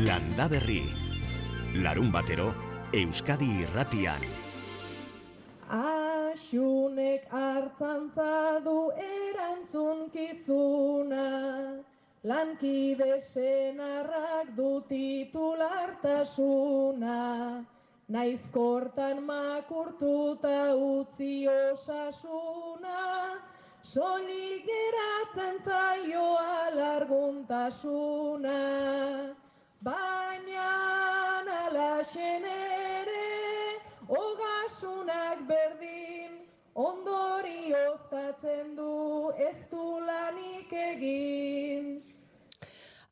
Landa Berri. Larun batero, Euskadi irratian. Axunek hartzantza du erantzunkizuna, lankide senarrak du titulartasuna, naizkortan makurtuta utzi osasuna, solik geratzen zaio alarguntasuna, baina alaxen ere, ogasunak berdin, ondorioztatzen du ez du lanik egin.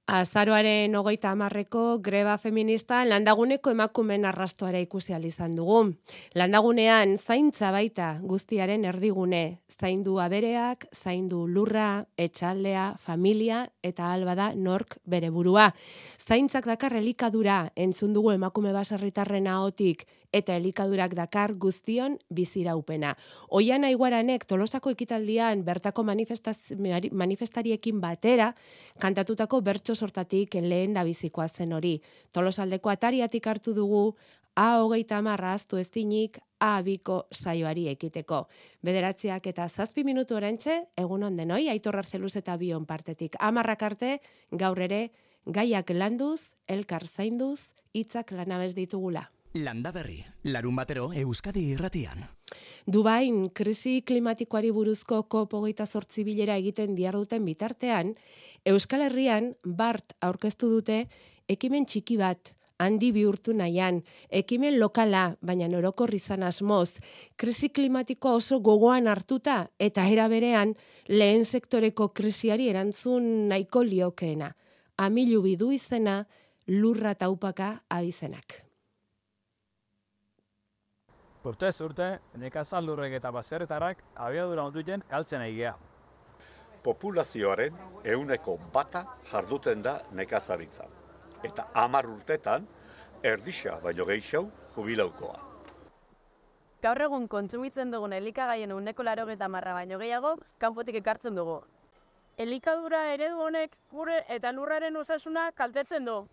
Azaroaren hogeita hamarreko greba feminista landaguneko emakumen arrastoara ikusi izan dugu. Landagunean zaintza baita guztiaren erdigune, zaindu abereak, zaindu lurra, etxaldea, familia eta albada nork bere burua. Zaintzak dakar elikadura entzun dugu emakume baserritarren ahotik eta elikadurak dakar guztion biziraupena. Oian aiguaranek tolosako ekitaldian bertako manifestariekin batera kantatutako bertso sortatik lehen da bizikoa zen hori. Tolosaldeko atariatik hartu dugu A hogeita marra aztu ez dinik, A saioari ekiteko. Bederatziak eta zazpi minutu orentxe, egun ondenoi, aitorrar zeluz eta bion partetik. Amarrak arte, gaur ere, gaiak landuz, elkar zainduz, hitzak lanabez ditugula. Landa berri, larun batero Euskadi irratian. Dubain, krisi klimatikoari buruzko kopogeita zortzi bilera egiten diarduten bitartean, Euskal Herrian, Bart aurkeztu dute, ekimen txiki bat, handi bihurtu nahian, ekimen lokala, baina norokor izan asmoz, krisi klimatiko oso gogoan hartuta, eta era berean, lehen sektoreko krisiari erantzun nahiko liokeena. Amilu bidu izena, lurra taupaka abizenak. Urte urte, nekazal eta baserretarak abiadura onduten galtzen egea. Populazioaren euneko bata jarduten da nekazaritza. Eta hamar urtetan, erdisa baino gehiago jubilaukoa. Gaur egun kontsumitzen dugun elikagaien uneko laro marra baino gehiago, kanpotik ekartzen dugu. Elikadura eredu honek gure eta lurraren osasuna kaltetzen du.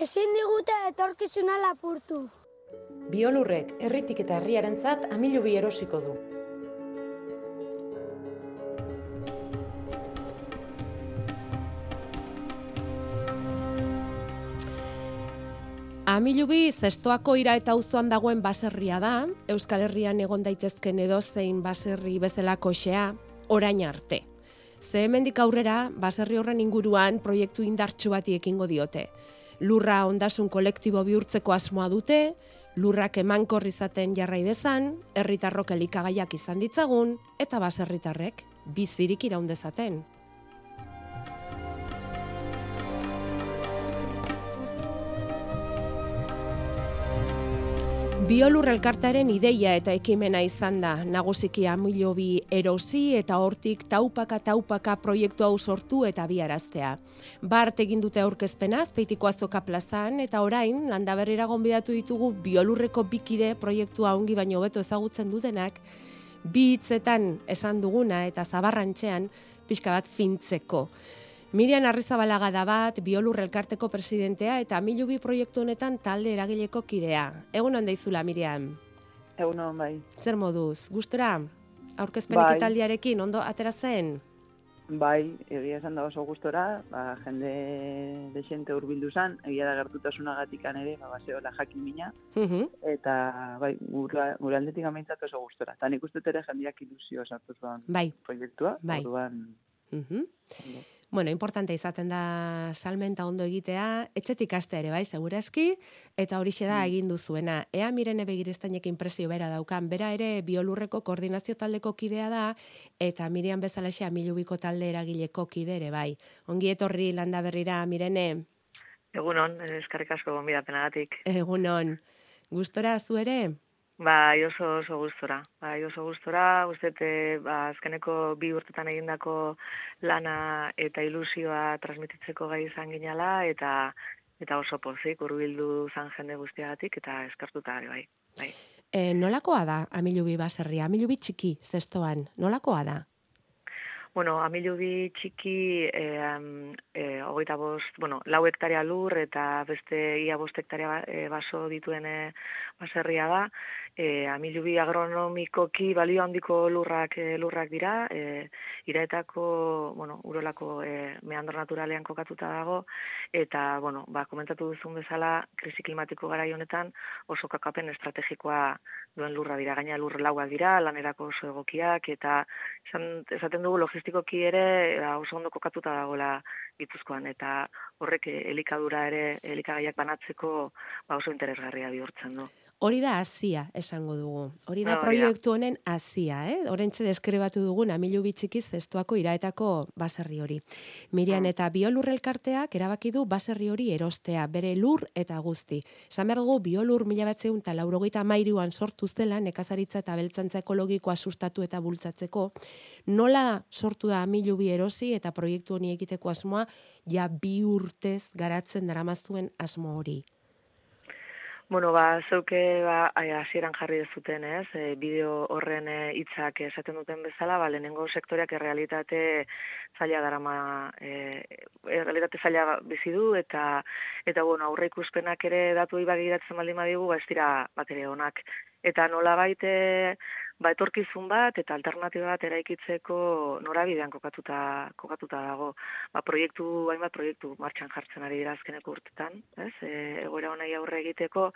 Ezin digute etorkizuna lapurtu. Biolurrek herritik eta herriarentzat amilu bi erosiko du. Amilubi zestoako ira eta auzoan dagoen baserria da, Euskal Herrian egon daitezken edo zein baserri bezalako xea, orain arte. Ze hemendik aurrera, baserri horren inguruan proiektu indartsu bati ekingo diote. Lurra ondasun kolektibo bihurtzeko asmoa dute, lurrak emankor izaten jarrai dezan, herritarrok elikagaiak izan ditzagun eta baserritarrek bizirik iraun dezaten. Biolur elkartaren ideia eta ekimena izan da, nagusiki amilo bi erosi eta hortik taupaka taupaka proiektu hau sortu eta biaraztea. Bart egin dute aurkezpena, azpeitiko azoka plazan, eta orain, landaberrira gonbidatu ditugu biolurreko bikide proiektua ongi baino beto ezagutzen dutenak, bi hitzetan esan duguna eta zabarrantxean pixka bat fintzeko. Mirian Arrizabalaga da bat, biolur elkarteko presidentea eta milubi proiektu honetan talde eragileko kidea. Egun handa izula, Miriam? Egun bai. Zer moduz, gustora? Aurkezpenik bai. ondo atera zen? Bai, egia esan da oso gustora, ba, jende desente urbildu zan, egia da gertutasuna gatikan ere, ba, baseola jakin mina, eta bai, gure aldetik ameintzat oso gustora. Eta nik uste ere jendeak ilusio sartu zuan bai. proiektua, bai. orduan... Bueno, importante izaten da salmenta ondo egitea, etxetik aste ere bai, segurazki, eta hori da mm. egin duzuena. Ea mirene begirestanek impresio bera daukan, bera ere biolurreko koordinazio taldeko kidea da, eta mirian bezalaxe amilubiko talde eragileko kide ere bai. Ongi etorri landa berrira, mirene? Egunon, eskarrik asko gonbidapenagatik. Egunon. Gustora zu ere? Bai, oso oso gustora. Bai, oso gustora, gustete, ba azkeneko bi urtetan egindako lana eta ilusioa transmititzeko gai izan ginala eta eta oso pozik hurbildu zan jende guztiagatik eta eskartuta ere bai. Bai. E, nolakoa da Amilubi baserria? Amilubi txiki zestoan. Nolakoa da? Bueno, amilubi txiki, e, e, hogeita bost, bueno, lau hektaria lur eta beste ia bost hektaria e, baso dituen e, baserria da. E, amilubi agronomikoki balio handiko lurrak e, lurrak dira, e, iraetako, bueno, urolako e, meandro naturalean kokatuta dago, eta, bueno, ba, komentatu duzun bezala, krisi klimatiko gara honetan oso kakapen estrategikoa duen lurra dira, gaina lur lauak dira, lanerako oso egokiak, eta esaten dugu logistikoki ere ba, oso ondo kokatuta dagoela gipuzkoan, eta horrek elikadura ere, elikagaiak banatzeko ba, oso interesgarria bihurtzen du. Hori da azia, esango dugu. Hori da proiektu honen azia, eh? Horentxe deskribatu dugun amilu bitxikiz zestuako iraetako baserri hori. Mirian mm. eta biolur elkarteak erabaki du baserri hori erostea, bere lur eta guzti. Esan behar dugu, biolur mila batzeun eta laurogeita mairuan sortu zela, nekazaritza eta beltzantza ekologikoa sustatu eta bultzatzeko, nola sortu da amilu bi erosi eta proiektu honi egiteko asmoa, ja bi urtez garatzen daramazuen asmo hori. Bueno, ba, zeuke ba, hasieran jarri dezuten, ez? E, bideo horren e, hitzak esaten duten bezala, ba, lehenengo sektoreak errealitate zaila darama, e, errealitate zaila bizi du, eta, eta bueno, aurre ikuspenak ere datu ibagiratzen baldin badigu, ba, ez dira bat ere honak. Eta nola baite, ba, etorkizun bat eta alternatiba bat eraikitzeko norabidean kokatuta kokatuta dago. Ba, proiektu hainbat proiektu martxan jartzen ari dira azkeneko urtetan, ez? E, egoera honai aurre egiteko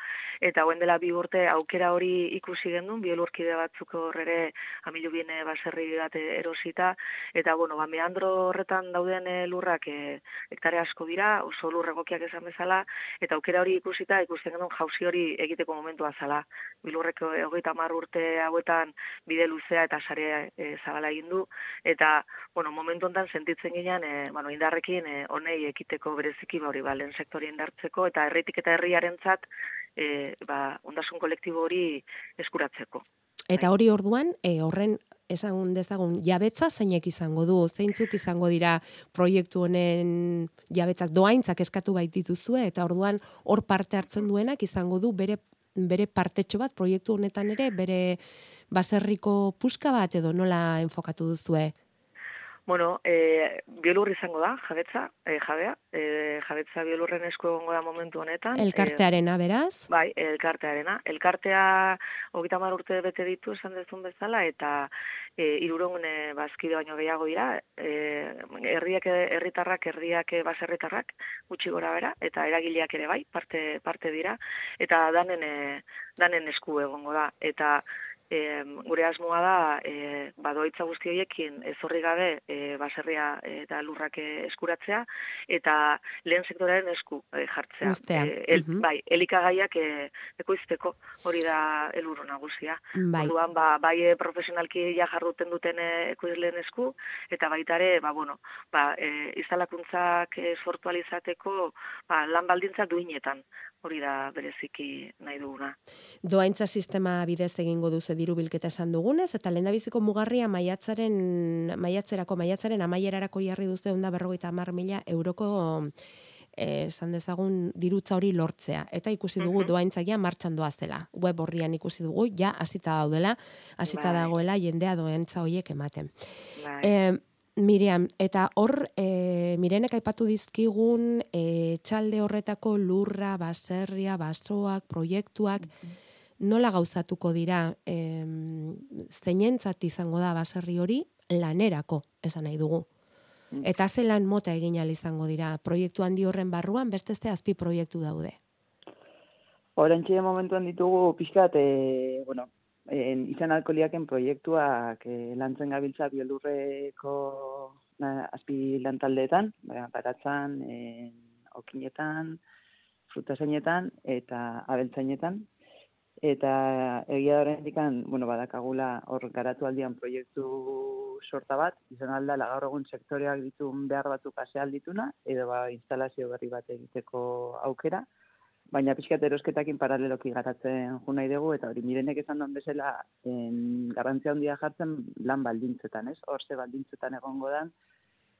eta hoen dela bi urte aukera hori ikusi gendun bielurkide batzuk horrere amilu biene baserri bat erosita eta bueno, ba, meandro horretan dauden e, lurrak e, hektare asko dira, oso lur egokiak esan bezala eta aukera hori ikusita ikusten gendun jauzi hori egiteko momentua zala. Bilurreko 30 urte hauetan bide luzea eta sare e, zabala egin du eta bueno, momentu hontan sentitzen ginean e, bueno, indarrekin e, honei ekiteko bereziki ba hori ba lehen sektori indartzeko eta herritik eta herriarentzat e, ba ondasun kolektibo hori eskuratzeko. Eta hori orduan, e, horren esan dezagun jabetza zeinek izango du, zeintzuk izango dira proiektu honen jabetzak doaintzak eskatu baitituzue eta orduan hor parte hartzen duenak izango du bere bere partetxo bat proiektu honetan ere bere baserriko puska bat edo nola enfokatu duzue Bueno, e, biolur izango da, jabetza, e, jabea, e, jabetza biolurren esku egongo da momentu honetan. Elkartearena, beraz? Bai, elkartearena. Elkartea hogita urte bete ditu esan dezun bezala, eta e, iruron e, bazkide baino gehiago dira, e, herriak, herritarrak, herriak baserritarrak, gutxi gora bera, eta eragileak ere bai, parte, parte dira, eta danen, e, danen esku egongo da. Eta e, gure asmoa da e, badoitza guzti horiekin ezorri gabe e, baserria eta lurrak eskuratzea eta lehen sektoraren esku e, jartzea. E, el, Bai, elikagaiak e, ekoizteko hori da elurro nagusia. Bai. Orduan, ba, bai e, profesionalki ja jarruten duten e, ekoizleen esku eta baitare, ba, bueno, ba, e, izalakuntzak e, sortu alizateko ba, lan baldintza duinetan hori da bereziki nahi duguna. Doaintza sistema bidez egingo duze diru bilketa esan dugunez, eta lehen biziko mugarria maiatzaren, maiatzerako, maiatzaren amaierarako jarri duzu egun da berrogeita mar mila euroko eh, esan dezagun dirutza hori lortzea. Eta ikusi dugu uh -huh. martxan doazela. Web horrian ikusi dugu, ja, hasita daudela, hasita bai. dagoela jendea doentza horiek ematen. Bai. Miriam, eta hor, e, mirenek aipatu dizkigun, e, txalde horretako lurra, baserria, basoak, proiektuak, nola gauzatuko dira, e, zeinentzat izango da baserri hori, lanerako, esan nahi dugu. Mm. Eta ze lan mota egin izango dira, proiektu handi horren barruan, beste azpi proiektu daude. Horentxe momentuan ditugu pixkat, e, bueno, en, izan alkoliaken proiektuak e, lantzen gabiltza biolurreko na, azpi lantaldeetan, baratzan, en, okinetan, frutasainetan eta abeltzainetan. Eta egia horren dikan, bueno, badakagula hor garatu aldian proiektu sorta bat, izan alda gaur egun sektoreak ditun behar batzuk aseal dituna, edo ba, instalazio berri bat egiteko aukera baina pixkat erosketakin paraleloki garatzen jo nahi dugu, eta hori mirenek esan duen bezala en, garrantzia handia jartzen lan baldintzetan, ez? Hor ze baldintzetan egongo dan,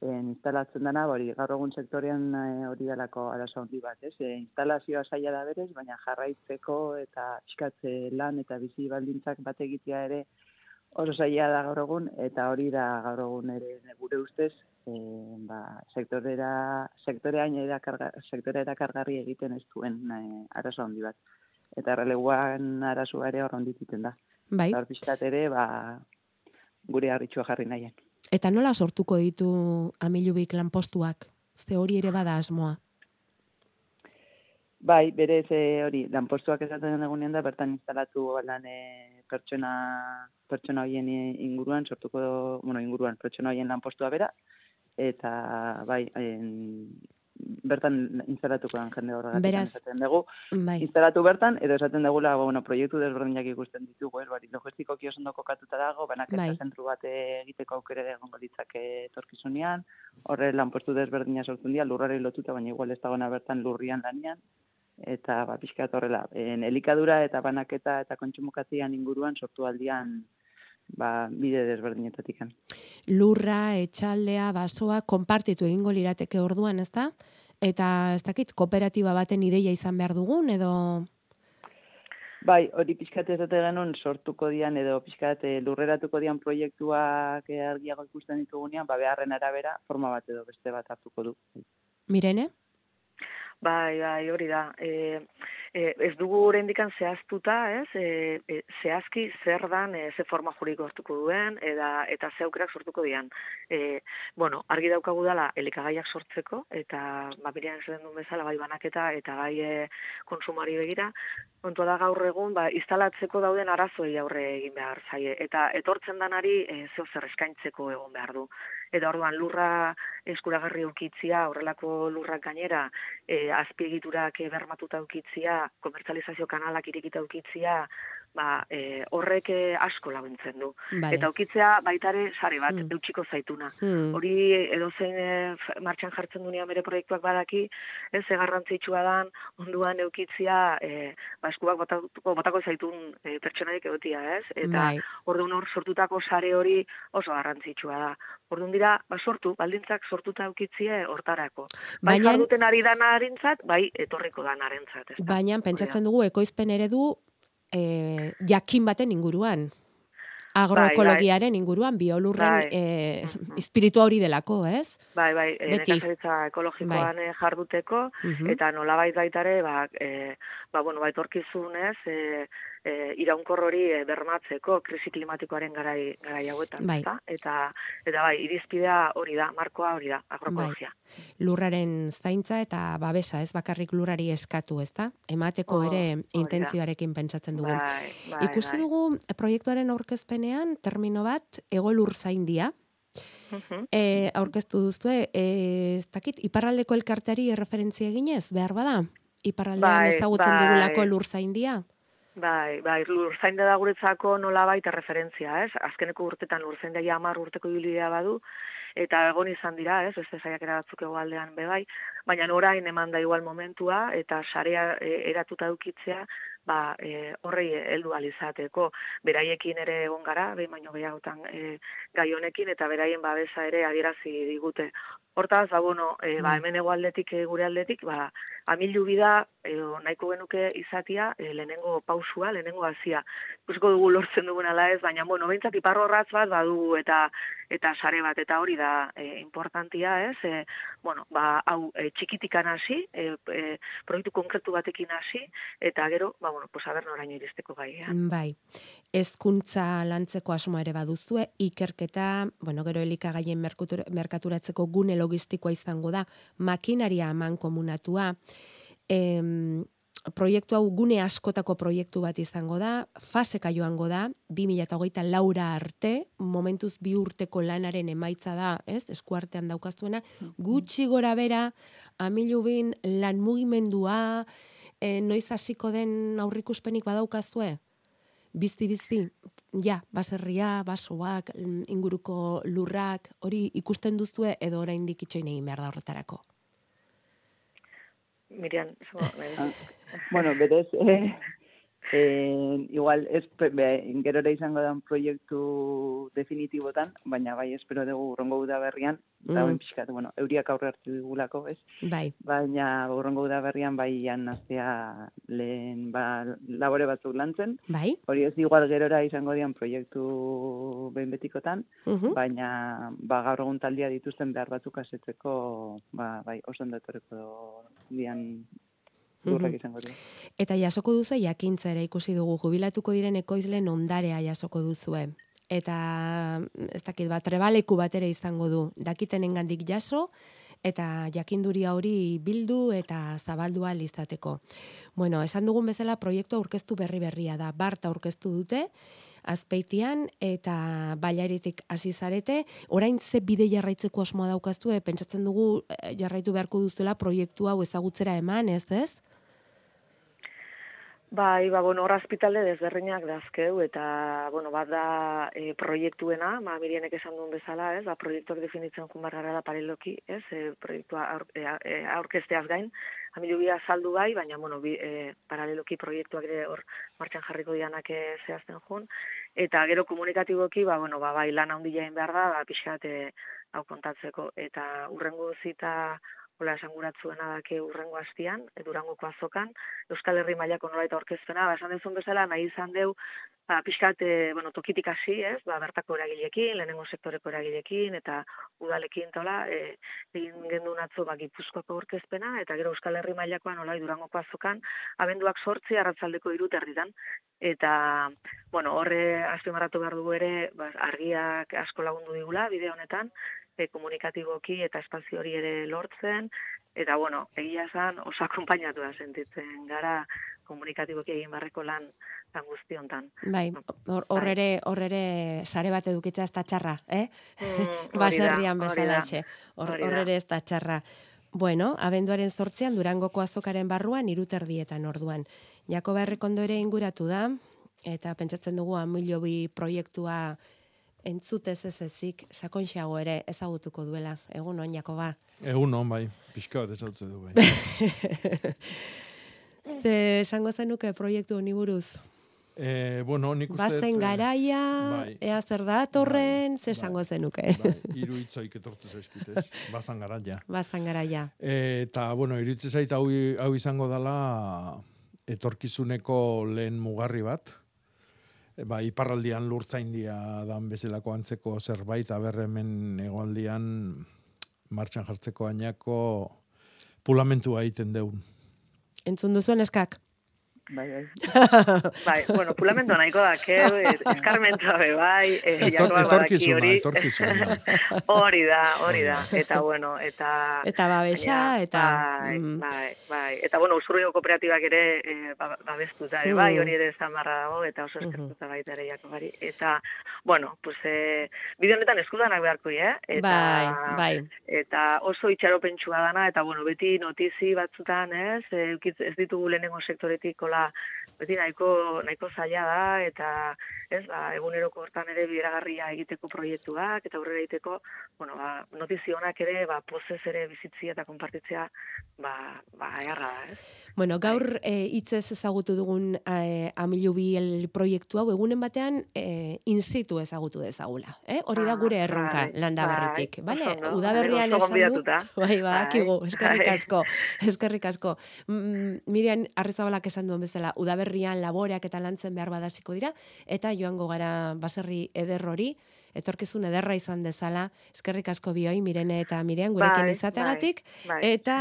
en, instalatzen dana, hori gaur egun sektorean eh, hori e, dalako arazo handi bat, ez? E, instalazioa saia da berez, baina jarraitzeko eta pixkat lan eta bizi baldintzak bat egitea ere oso zaila da gaur egun, eta hori da gaur egun ere gure ustez, e, ba, sektorera, sektorean erakarga, sektorera kargarri egiten ez duen e, arazo handi bat. Eta releguan arazoa ere hor dituten da. Bai. Hor pixkat ere, ba, gure harritxua jarri nahian. Eta nola sortuko ditu amilubik lanpostuak? Ze hori ere bada asmoa? Bai, berez e, hori, lanpostuak esaten egunean da, bertan instalatu lan e, pertsona, pertsona hoien inguruan, sortuko, bueno, inguruan, pertsona hoien lanpostua bera, eta bai, en, bertan instalatuko den jende horregatik Beraz, esaten dugu. Bai. Instalatu bertan, edo esaten dugula, bueno, proiektu desberdinak ikusten ditugu, el, bari, logistiko kiosondo kokatuta dago, banak Bai. zentru bat egiteko aukere egongo ditzake etorkizunean, horre lanpostu desberdina sortzen dira, lurrari lotuta, baina igual ez dagoena bertan lurrian lanian, eta ba, pixkat horrela, en, elikadura eta banaketa eta kontsumokatian inguruan sortu aldian ba, bide desberdinetatik. Lurra, etxaldea, basoa, konpartitu egingo lirateke orduan, ez da? Eta ez dakit, kooperatiba baten ideia izan behar dugun, edo... Bai, hori pixkat ez dute genuen sortuko dian edo pixkat eh, lurreratuko dian proiektuak eh, argiago ikusten ditugunean, ba, beharren arabera forma bat edo beste bat hartuko du. Mirene? Bai, bai, hori da. E, e, ez dugu oraindikan zehaztuta, ez? E, e, zehazki zer dan, e, ze forma juridiko hartuko duen eta eta ze aukerak sortuko dian. E, bueno, argi daukagu dela elikagaiak sortzeko eta ba birean esaten duen bezala bai banaketa eta bai e, konsumari begira, kontua da gaur egun ba instalatzeko dauden arazoei aurre egin behar zaie eta etortzen danari e, zeo zer eskaintzeko egon behar du eta orduan lurra eskuragarri ukitzia, horrelako lurrak gainera, e, azpiegiturak bermatuta ukitzia, komertzalizazio kanalak irikita ukitzia, ba, e, horrek e, asko laguntzen du. Bai. Eta ukitzea baitare sare bat, Hmm. eutxiko zaituna. Hmm. Hori edozein e, f- martxan jartzen dunean bere proiektuak badaki, ez garrantzitsua dan onduan eukitzia e, ba, eskuak botatuko, botako zaitun e, pertsonarik egotia, ez? Eta Bai. orduan hor sortutako sare hori oso garrantzitsua da. Orduan dira, ba sortu, baldintzak sortuta eukitzie hortarako. Bai Baina- jarduten ari danarentzat, bai etorriko danarentzat, ez da. Baina pentsatzen dugu ekoizpen eredu e, jakin baten inguruan. Agroekologiaren inguruan, biolurren Bai. e, espiritua hori delako, ez? Bai, bai, e, nekazaritza ekologikoan Bai. jarduteko, Mhm. eta nolabait baitare, ba, e, ba, bueno, baitorkizunez, e, e, iraunkor hori e, bermatzeko krisi klimatikoaren garai, garai hauetan, Bai. ezta? Eta, eta bai, irizpidea hori da, markoa hori da, agroekologia. Lurraren zaintza eta babesa, ez bakarrik lurrari eskatu, ezta? Emateko Oh, ere intentzioarekin pentsatzen dugu. Bai, bai, Ikusi bai. dugu proiektuaren aurkezpenean termino bat ego lur zaindia. E, aurkeztu duzue, e, ez dakit, iparraldeko elkarteari erreferentzia eginez, behar bada? Iparraldean Bai, ezagutzen bai. dugulako lur zaindia? Bai, bai, lurzainde da guretzako nolabait referentzia, ez? Azkeneko urtetan lurzainde ja 10 urteko ibilbidea badu eta egon izan dira, ez? Beste saiakera batzuk hegoaldean be bai, baina orain eman da igual momentua eta sarea e, eratuta edukitzea, ba, e, horrei heldu ahal izateko beraiekin ere egon gara, behin baino gehiagotan e, gai honekin eta beraien babesa ere adierazi digute. Hortaz, ba, bueno, e, ba, Bai. hemen hegoaldetik e, gure aldetik, ba, amilu bida, edo nahiko genuke izatia, e, lehenengo pausua, lehenengo hazia. Ikusiko dugu lortzen dugun ala ez, baina, bueno, behintzat iparrorratz bat badu eta eta sare bat, eta hori da e, importantia, ez? E, bueno, ba, hau e, txikitikan hasi, e, e, proiektu konkretu batekin hasi, eta gero, ba, bueno, pues, aber noraino iristeko gai, eh? Bai. Hezkuntza lantzeko asmoa ere baduzue, ikerketa, bueno, gero elikagaien merkutur- merkaturatzeko gune logistikoa izango da, makinaria aman komunatua, em, proiektu hau gune askotako proiektu bat izango da, faseka joango da, 2008 laura arte, momentuz bi urteko lanaren emaitza da, ez, eskuartean daukazuena, gutxi gora bera, amilubin lan mugimendua, e, noiz hasiko den aurrikuspenik badaukazue? Bizti-bizti, ja, baserria, basoak, mm, inguruko lurrak, hori ikusten duzue edo oraindik itxoin egin behar da horretarako. Miriam, Ah, bueno, berez, eh, E, igual, ez, be, gerora izango da proiektu definitibotan, baina bai, espero dugu urrongo uda berrian, eta mm. pixkat, bueno, euriak aurre hartu digulako, ez? Bai. Baina urrongo uda berrian bai jan naztea lehen ba, labore batzuk lantzen. Bai. Hori ez igual gerora izango dian proiektu behin betikotan, uh baina ba, gaur egun taldia dituzten behar batzuk asetzeko, ba, bai, oso ondatoreko dian lurrak izango dira. Eta jasoko duzu jakintza ere ikusi dugu jubilatuko diren ekoizlen ondarea jasoko duzue. Eta ez dakit bat trebaleku bat ere izango du. Dakitenengandik jaso eta jakinduria hori bildu eta zabaldua izateko. Bueno, esan dugun bezala proiektu aurkeztu berri berria da. Bart aurkeztu dute azpeitian eta bailaritik hasi zarete, orain ze bide jarraitzeko asmoa daukaztu, e, pentsatzen dugu eh, jarraitu beharko duzula proiektu hau ezagutzera eman, ez ez? Bai, ba, bueno, hospitale desberdinak dazkeu, eta, bueno, bat da e, proiektuena, ma, mirienek esan duen bezala, ez, ba, proiektuak definitzen jumar gara da pareloki, ez, e, proiektua aur, e, e, aurkesteaz gain, amilu bia saldu bai, baina, bueno, bi, e, paraleloki proiektuak ere hor martxan jarriko dianak e, zehazten jun, eta gero komunikatiboki, ba, bueno, ba, bai, lan handi jain behar da, ba, pixkat, e, hau kontatzeko, eta urrengo zita, hola esanguratzuena dake urrengo hastian, edurangoko azokan, Euskal Herri mailako noraita orkezpena, ba, esan dezun bezala, nahi izan deu, ba, pixkat, e, bueno, tokitik hasi, ez, ba, bertako eragilekin, lehenengo sektoreko eragilekin, eta udalekin, tola, e, egin gendu natzo, ba, gipuzkoako orkezpena, eta gero Euskal Herri mailakoan, nola, edurangoko azokan, abenduak sortzi, arratzaldeko irut erditan, eta, bueno, horre, azpimarratu behar dugu ere, ba, argiak asko lagundu digula, bide honetan, e, komunikatiboki eta espazio hori ere lortzen, eta bueno, egia esan oso akompainatu sentitzen gara komunikatiboki egin barreko lan lan guzti hontan. Bai, hor bai. ere, hor ere sare bat edukitza ez da txarra, eh? Mm, Baserrian bezala. Hor ere ez da txarra. Bueno, abenduaren sortzean Durangoko azokaren barruan iruterdietan orduan. Jakoba Errekondo ere inguratu da, eta pentsatzen dugu amilo bi proiektua entzutez ez ezik, sakontxeago ere ezagutuko duela. Egun on, Jakoba. Egun on, bai. Pixka bat ezagutze du, bai. Ze, esango zenuke proiektu honi buruz? Eh, bueno, nik uste... Bazen eh, garaia, bai, ea zer da torren, bai, ze esango zenuke. Bai, iru itzoik etortze zaizkitez, bazan garaia. Bazan garaia. E, eta, bueno, iritze zait hau, hau izango dela etorkizuneko lehen mugarri bat, ba, iparraldian lurtzaindia dan bezalako antzeko zerbait, aber hemen egoaldian martxan jartzeko ainako pulamentua egiten deun. Entzun duzuen eskak? Bai, bai. bai, bueno, pulamento nahiko da, ke, eskarmenta be, bai, e, etorkizuna, etorkizuna. Hori da, hori da, eta bueno, eta... Eta babesa, eta... Bai, mm. bai, bai, eta bueno, usurrio kooperatibak ere e, babestu da, e, bai, mm. hori ere zamarra dago, eta oso eskertuta mm baita ere jako bari. Eta, bueno, pues, e, bide honetan eskudanak beharko, eh? Eta, bai, bai. Eta oso itxaropentsua dana, eta bueno, beti notizi batzutan, ez, ez ditugu lehenengo sektoretik kola ba, beti nahiko, nahiko zaila da, eta ez, ba, eguneroko hortan ere bideragarria egiteko proiektuak, eta aurrera egiteko, bueno, ba, notizionak ere, ba, pozez ere bizitzia eta konpartitzea, ba, ba, egarra da, ez? Bueno, gaur e, ezagutu dugun e, amilu el proiektu hau, egunen batean e, in situ ezagutu dezagula, eh? Hori da ah, gure erronka, bai, landa berritik, bai, bale? Udaberrian esan du, bai, ba, akigu, eskerrik asko, eskerrik asko. Mm, Mirian, arrezabalak esan duen bezala, udaberrian laboreak eta lantzen behar badasiko dira, eta joango gara baserri ederrori, etorkizun ederra izan dezala, eskerrik asko bioi, Mirene eta Mirean, gurekin bai, izategatik, bai, bai. eta,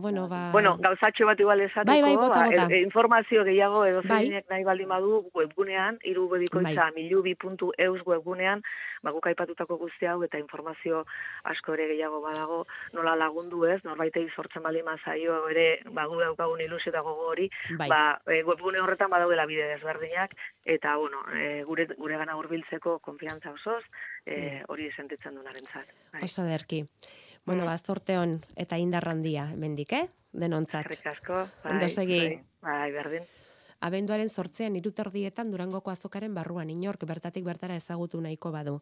bueno, ba... Bueno, gauzatxo bat igual esateko, bai, bai, bota, ba, e, informazio gehiago edo bai. nahi baldin badu webgunean, irubedikoitza bai. milubi.eus webgunean, ba, guk aipatutako guzti hau eta informazio asko ere gehiago badago, nola lagundu ez, norbaitei sortzen baldin mazaio ere, ba, gu daukagun ilusio eta gogo hori, bai. ba, e, webgune horretan badaudela bide desberdinak, eta, bueno, e, gure, gure gana urbiltzeko konfiantza osoz, e, hori sentitzen dunaren zat. Bai. Oso derki. Bueno, mm. ba, hon eta indarrandia, mendik, eh? Denontzat. Herrik asko. Bai, bai, bai, berdin. Abenduaren sortzean iruterdietan durangoko azokaren barruan inork bertatik bertara ezagutu nahiko badu.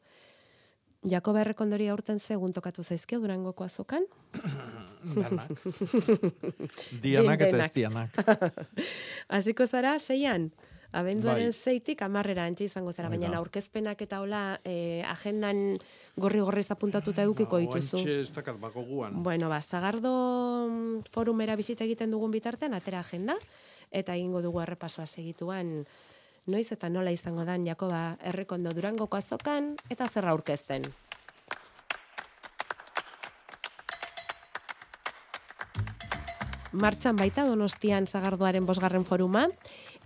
Jakoba errekondori aurten segun tokatu zaizkio durangoko azokan? dianak eta ez dianak. Hasiko zara, seian? Abenduaren Bai. zeitik amarrera antxe izango zara, baina aurkezpenak eta hola eh, agendan gorri-gorri zapuntatuta edukiko dituzu. Oantxe ez dakat bako guan. Bueno, ba, Zagardo mm, forumera bisita egiten dugun bitartean, atera agenda, eta egingo dugu errepasoa segituan, noiz eta nola izango dan, Jakoba, errekondo durangoko azokan, eta zer aurkezten. Martxan baita donostian Zagardoaren bosgarren foruma,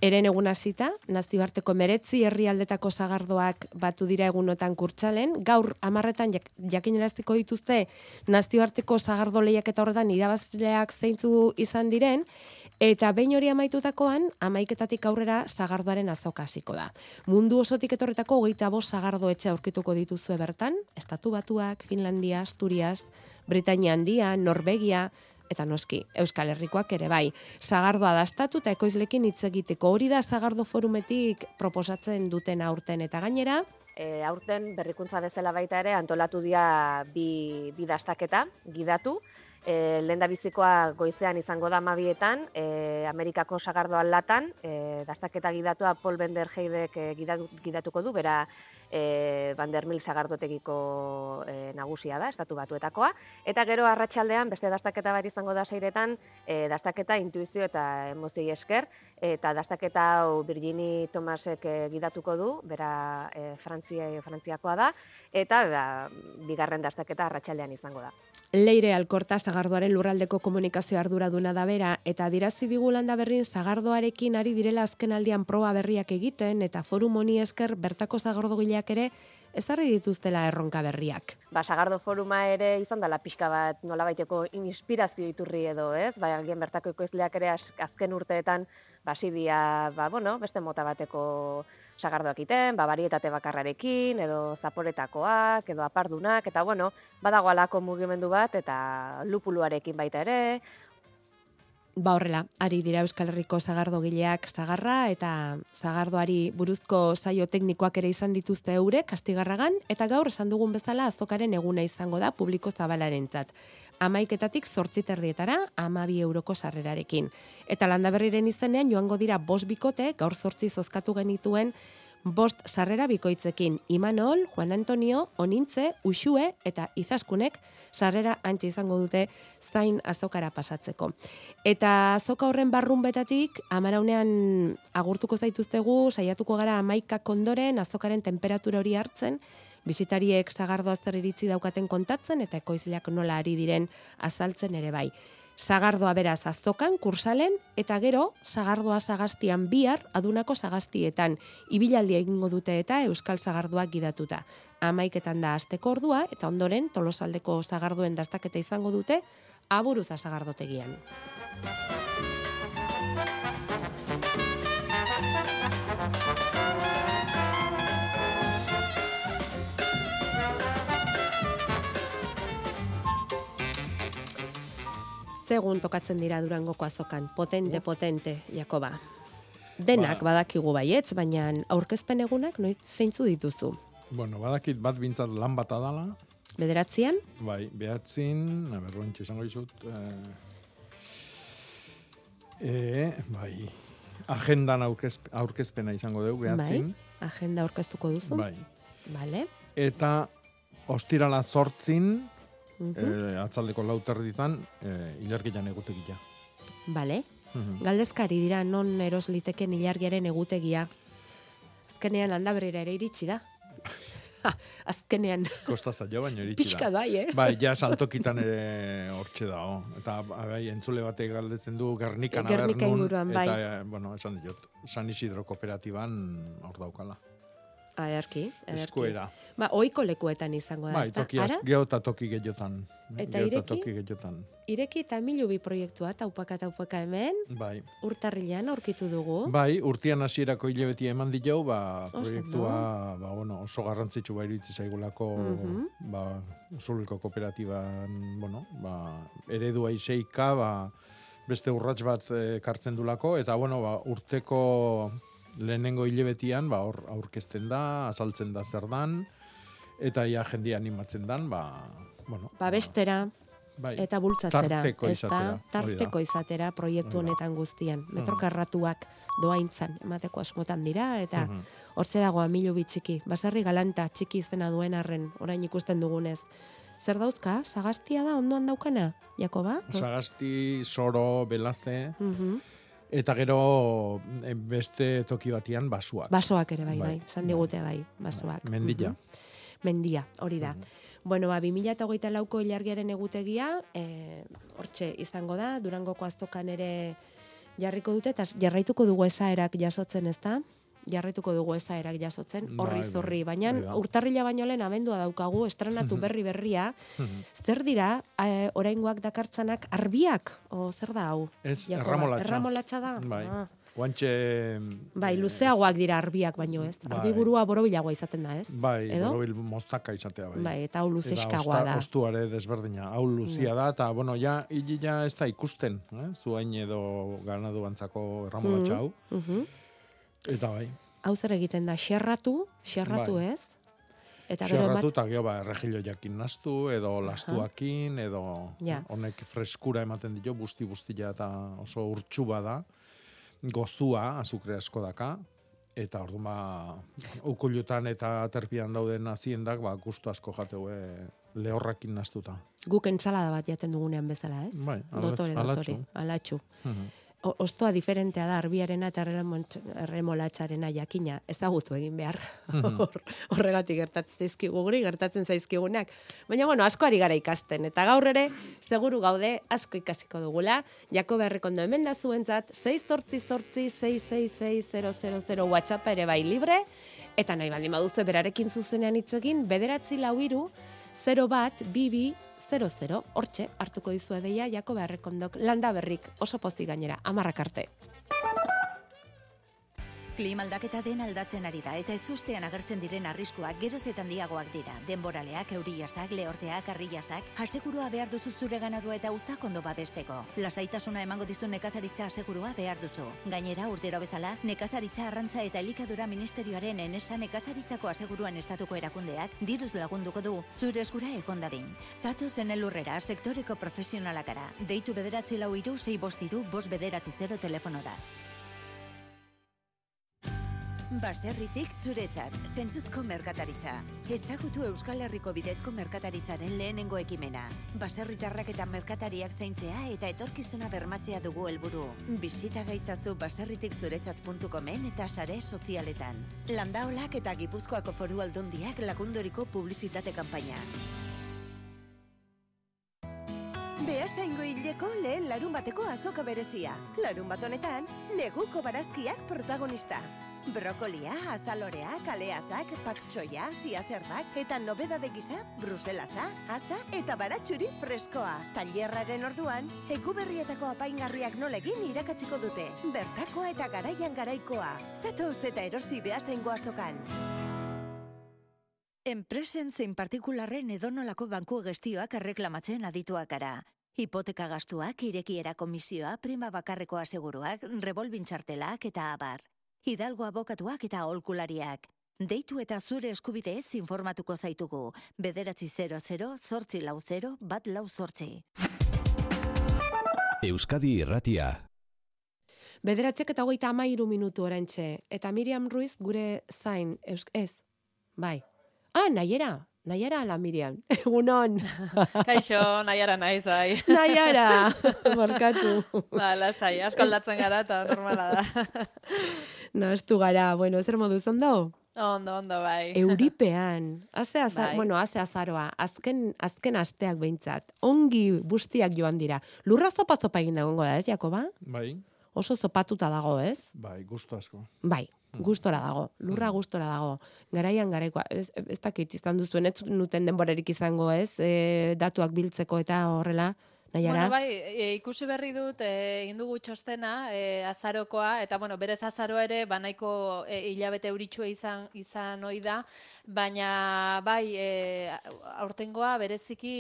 Eren egun hasita, nazioarteko meretzi herrialdetako zagardoak batu dira egunotan kurtsalen, gaur amarretan jak, jakinaraztiko dituzte nazioarteko zagardo lehiak eta horretan irabazleak zeintzu izan diren, Eta behin hori amaitutakoan, amaiketatik aurrera zagardoaren azoka hasiko da. Mundu osotik etorretako hogeita bost zagardo etxe aurkituko dituzue bertan, Estatu Batuak, Finlandia, Asturias, Britainia Handia, Norvegia, eta noski, Euskal Herrikoak ere bai. Zagardoa dastatu eta ekoizlekin hitz egiteko hori da Zagardo forumetik proposatzen duten aurten eta gainera, E, aurten berrikuntza bezala baita ere antolatu dira bi, bi dastaketa, gidatu. E, lehen da bizikoa goizean izango da mabietan, e, Amerikako sagardoan latan, e, dastaketa gidatua Paul Bender Heidek e, gidatu, gidatuko du, bera e, Vandermil sagardotegiko e, nagusia da, estatu batuetakoa. Eta gero arratsaldean beste dastaketa bat izango da zeiretan, e, dastaketa intuizio eta emozioi esker, eta dastaketa hau Virginie Thomasek e, gidatuko du, bera e, Frantzia, Frantziakoa da, eta ba, bigarren dastaketa arratsaldean izango da. Leire Alkorta Zagardoaren lurraldeko komunikazio arduraduna da bera eta dirazi digu landa berrin Zagardoarekin ari direla azkenaldian proba berriak egiten eta forum honi esker bertako zagardogileak ere ezarri dituztela erronka berriak. Ba, Sagardo foruma ere izan dela pixka bat nolabaiteko inspirazio iturri edo, ez? Ba, agian bertako ekoizleak ere az- azken urteetan basidia, ba, bueno, beste mota bateko sagardoak iten, ba, barietate bakarrarekin, edo zaporetakoak, edo apardunak, eta bueno, badago alako mugimendu bat, eta lupuluarekin baita ere, Ba horrela, ari dira Euskal Herriko zagardogileak zagarra eta zagardoari buruzko saio teknikoak ere izan dituzte eurek kastigarragan eta gaur esan dugun bezala azokaren eguna izango da publiko zabalarentzat. Amaiketatik zortzi terdietara, amabi euroko sarrerarekin. Eta landaberriren izenean joango dira bost bikote, gaur zortzi zozkatu genituen bost sarrera bikoitzekin. Imanol, Juan Antonio, Onintze, Uxue eta Izaskunek sarrera antxe izango dute zain azokara pasatzeko. Eta azoka horren barrunbetatik, amaraunean agurtuko zaituztegu, saiatuko gara amaika kondoren azokaren temperatura hori hartzen, bisitariek zagardoa zer iritzi daukaten kontatzen eta ekoizleak nola ari diren azaltzen ere bai. Zagardoa beraz azokan, kursalen, eta gero, zagardoa zagaztian bihar, adunako zagaztietan, ibilaldi egingo dute eta Euskal Zagardoak gidatuta. Amaiketan da asteko ordua, eta ondoren, tolosaldeko zagarduen dastaketa izango dute, aburuza zagardotegian. Segun tokatzen dira Durangoko azokan, potente, potente, Jakoba. Denak Ba. badakigu baietz, baina aurkezpen egunak noiz zeintzu dituzu. Bueno, badakit bat bintzat lan bat adala, Bederatzian, bai, behatzin, a ber, rontxe izango dizut, eh, e, bai, agendan aurkezp, aurkezpena izango dugu, behatzin, bai, agenda aurkeztuko duzu. bai. Vale. Eta ostirala sortzin, Mhm. eh, atzaldeko lauterditan, eh, ilargian egutegia. Vale. Mhm. Galdezkari dira non eros liteken ilargiaren egutegia. Azkenean handaberrira ere iritsi da. Azkenean. Kosta zaio, baina iritsi da. Pixka bai, eh? Bai, ja saltokitan ere hortxe dago. Eta bai, entzule batek galdetzen du Gernikan Gernika inguruan, bai. Eta, eh, bueno, esan diot, San Isidro kooperatiban hor daukala. Aderki, ederki. Eskuera. Ba, oiko lekuetan izango da, Bai, ezta? toki Ara, az, geho eta toki gehiotan. Eta ireki? toki gehiotan. ireki eta milu bi proiektua, taupaka taupaka hemen, Bai. urtarrilean aurkitu dugu. Bai, urtian hasierako hilabeti eman ditu, ba, Oso proiektua ba, bueno, oso garrantzitsu ba iruditzen zaigulako Mhm. ba, Usulko kooperatiban, bueno, ba, eredua iseika, ba, beste urrats bat eh, kartzen dulako, eta bueno, ba, urteko lehenengo hilabetian, ba, hor aurkezten da, azaltzen da zer dan, eta ia jendea animatzen dan, ba, bueno, Ba, bestera, Bai. eta bultzatzera. Tarteko izatera, da. Tarteko izatera proiektu honetan guztian. Metrokarratuak doaintzan emateko asmotan dira, eta Mhm. hortze dagoa milu bitxiki. Baserri galanta txiki izena duen arren, orain ikusten dugunez. Zer dauzka? Sagastia da ondoan daukana? Jakoba? Sagasti, soro, belaze, Mhm. Eta gero e, beste toki batian basuak. Basoak ere bai, bai. Bai, digute bai, basoak. Mendilla. Mhm. Mendia, hori da. Bueno, ba, 2008 lauko ilargiaren egutegia, e, hortxe izango da, Durangoko aztokan ere jarriko dute, eta jarraituko dugu esaerak jasotzen, ez da? Jarraituko dugu esaerak jasotzen, horri Bai, bai, zurri. Baina hori da. urtarrila baino lehen abendua daukagu, estrenatu berri berria. Zer dira, e, oraingoak dakartzanak arbiak? O zer da hau? Ez, erramolatxa. Erramolatxa da? Bai. Ah. Guantxe... Bai, luzeagoak dira arbiak baino ez. Bai. Arbi burua borobilagoa izaten da, ez? Bai, Edo? borobil mostaka izatea bai. Bai, eta hau luzeskagoa da. ostuare desberdina. Hau luzia da, eta, bueno, ja, ja ez da ikusten, eh? zuain edo ganadu bantzako erramolatxa hau. Mhm. Eta bai, Hau zer egiten da, xerratu, xerratu Bai. ez? Eta gero bat, eta gero ba, erregilo jakin nastu, edo lastuakin, edo Ja. honek freskura ematen dio, busti bustila eta oso urtsu bada, gozua, azukre asko daka, eta orduan ba, ukulutan eta terpian dauden aziendak, ba, gustu asko jateue lehorrakin nastuta. guk entsalada bat jaten dugunean bezala, ez? Bai, ala- dotore, dotore, alatxu. alatxu. Mhm. Ostoa diferentea da, arbiarena eta erremolatxarena jakina, ezagutu egin behar. Mhm. Hor- Horregatik gertatzen zaizkigu guri, gertatzen zaizkigunak. Baina, bueno, asko ari gara ikasten. Eta gaur ere, seguru gaude, asko ikasiko dugula. Jako beharrekondo hemen da zuentzat, 6 zortzi zortzi 666 WhatsApp ere bai libre. Eta nahi baldin baduzu berarekin zuzenean hitz egin, bederatzi lau iru, 0 bat, bibi, 00, hortxe, hartuko dizu edeia, jako beharrekondok, landa berrik, oso pozik gainera, amarrak arte. Klima aldaketa den aldatzen ari da eta ezustean agertzen diren arriskuak geroz eta handiagoak dira. Denboraleak, euriasak, lehorteak, arriasak, asegurua behar duzu zure ganadua eta uztak ondo babesteko. Lasaitasuna emango dizu nekazaritza asegurua behar duzu. Gainera, urtero bezala, nekazaritza arrantza eta elikadura ministerioaren enesa nekazaritzako aseguruan estatuko erakundeak diruz lagunduko du zure eskura egon dadin. Zato zen elurrera sektoreko profesionalakara. Deitu bederatzi lau iru, sei bostiru, bost bederatzi zero telefonora. Baserritik zuretzat, zentzuzko merkataritza. Ezagutu Euskal Herriko bidezko merkataritzaren lehenengo ekimena. Baserritarrak eta merkatariak zaintzea eta etorkizuna bermatzea dugu helburu. Bisita gaitzazu baserritik zuretzat.comen eta sare sozialetan. Landaolak eta Gipuzkoako foru aldundiak lagundoriko publizitate kanpaina. Beasaingo hileko lehen larun bateko azoka berezia. Larun bat honetan, neguko barazkiak protagonista. Brokolia, azalorea, kaleazak, paktsoia, ziazerbak eta nobedade gisa, bruselaza, asa eta baratxuri freskoa. Tailerraren orduan, eguberrietako apaingarriak nolegin irakatsiko dute. Bertakoa eta garaian garaikoa. Zatoz eta erosi beasaingo azokan. Enpresen zein partikularren edonolako banku gestioak erreklamatzen adituak gara. Hipoteka gastuak, irekiera komisioa, prima bakarreko aseguruak, revolbintxartelak eta abar. Hidalgo abokatuak eta aholkulariak. Deitu eta zure eskubideez informatuko zaitugu. Bederatzi 00, zortzi lau 0, bat lau zortzi. Euskadi Irratia. Bederatzek eta hogeita amairu minutu orantxe. Eta Miriam Ruiz gure zain, eusk, ez, bai. Ah, naiera, naiera ala Miriam. Egunon. Kaixo, naiara naiz, bai. Naiara, barkatu. Ba, lasai, asko aldatzen gara eta normala da. Nastu gara, bueno, zer moduz ondo? Ondo, ondo, bai. Euripean, haze azar, Bai. bueno, haze azaroa, azken, azken asteak behintzat, ongi bustiak joan dira. Lurra zopa zopa egin dagoengo da, ez, Jakoba? Bai, Oso zopatuta dago, ez? bai, gustu asko. Bai, gustora dago, lurra gustora dago. Garaian garaikoa, ez, ez dakit izan duzuen, ez nuten denborarik izango, ez? E, datuak biltzeko eta horrela, Naiara? Bueno, bai, e, ikusi berri dut, e, egin dugu txostena, e, azarokoa, eta bueno, berez azaro ere, banaiko e, hilabete euritsua izan, izan ohi da, baina bai, e, aurtengoa bereziki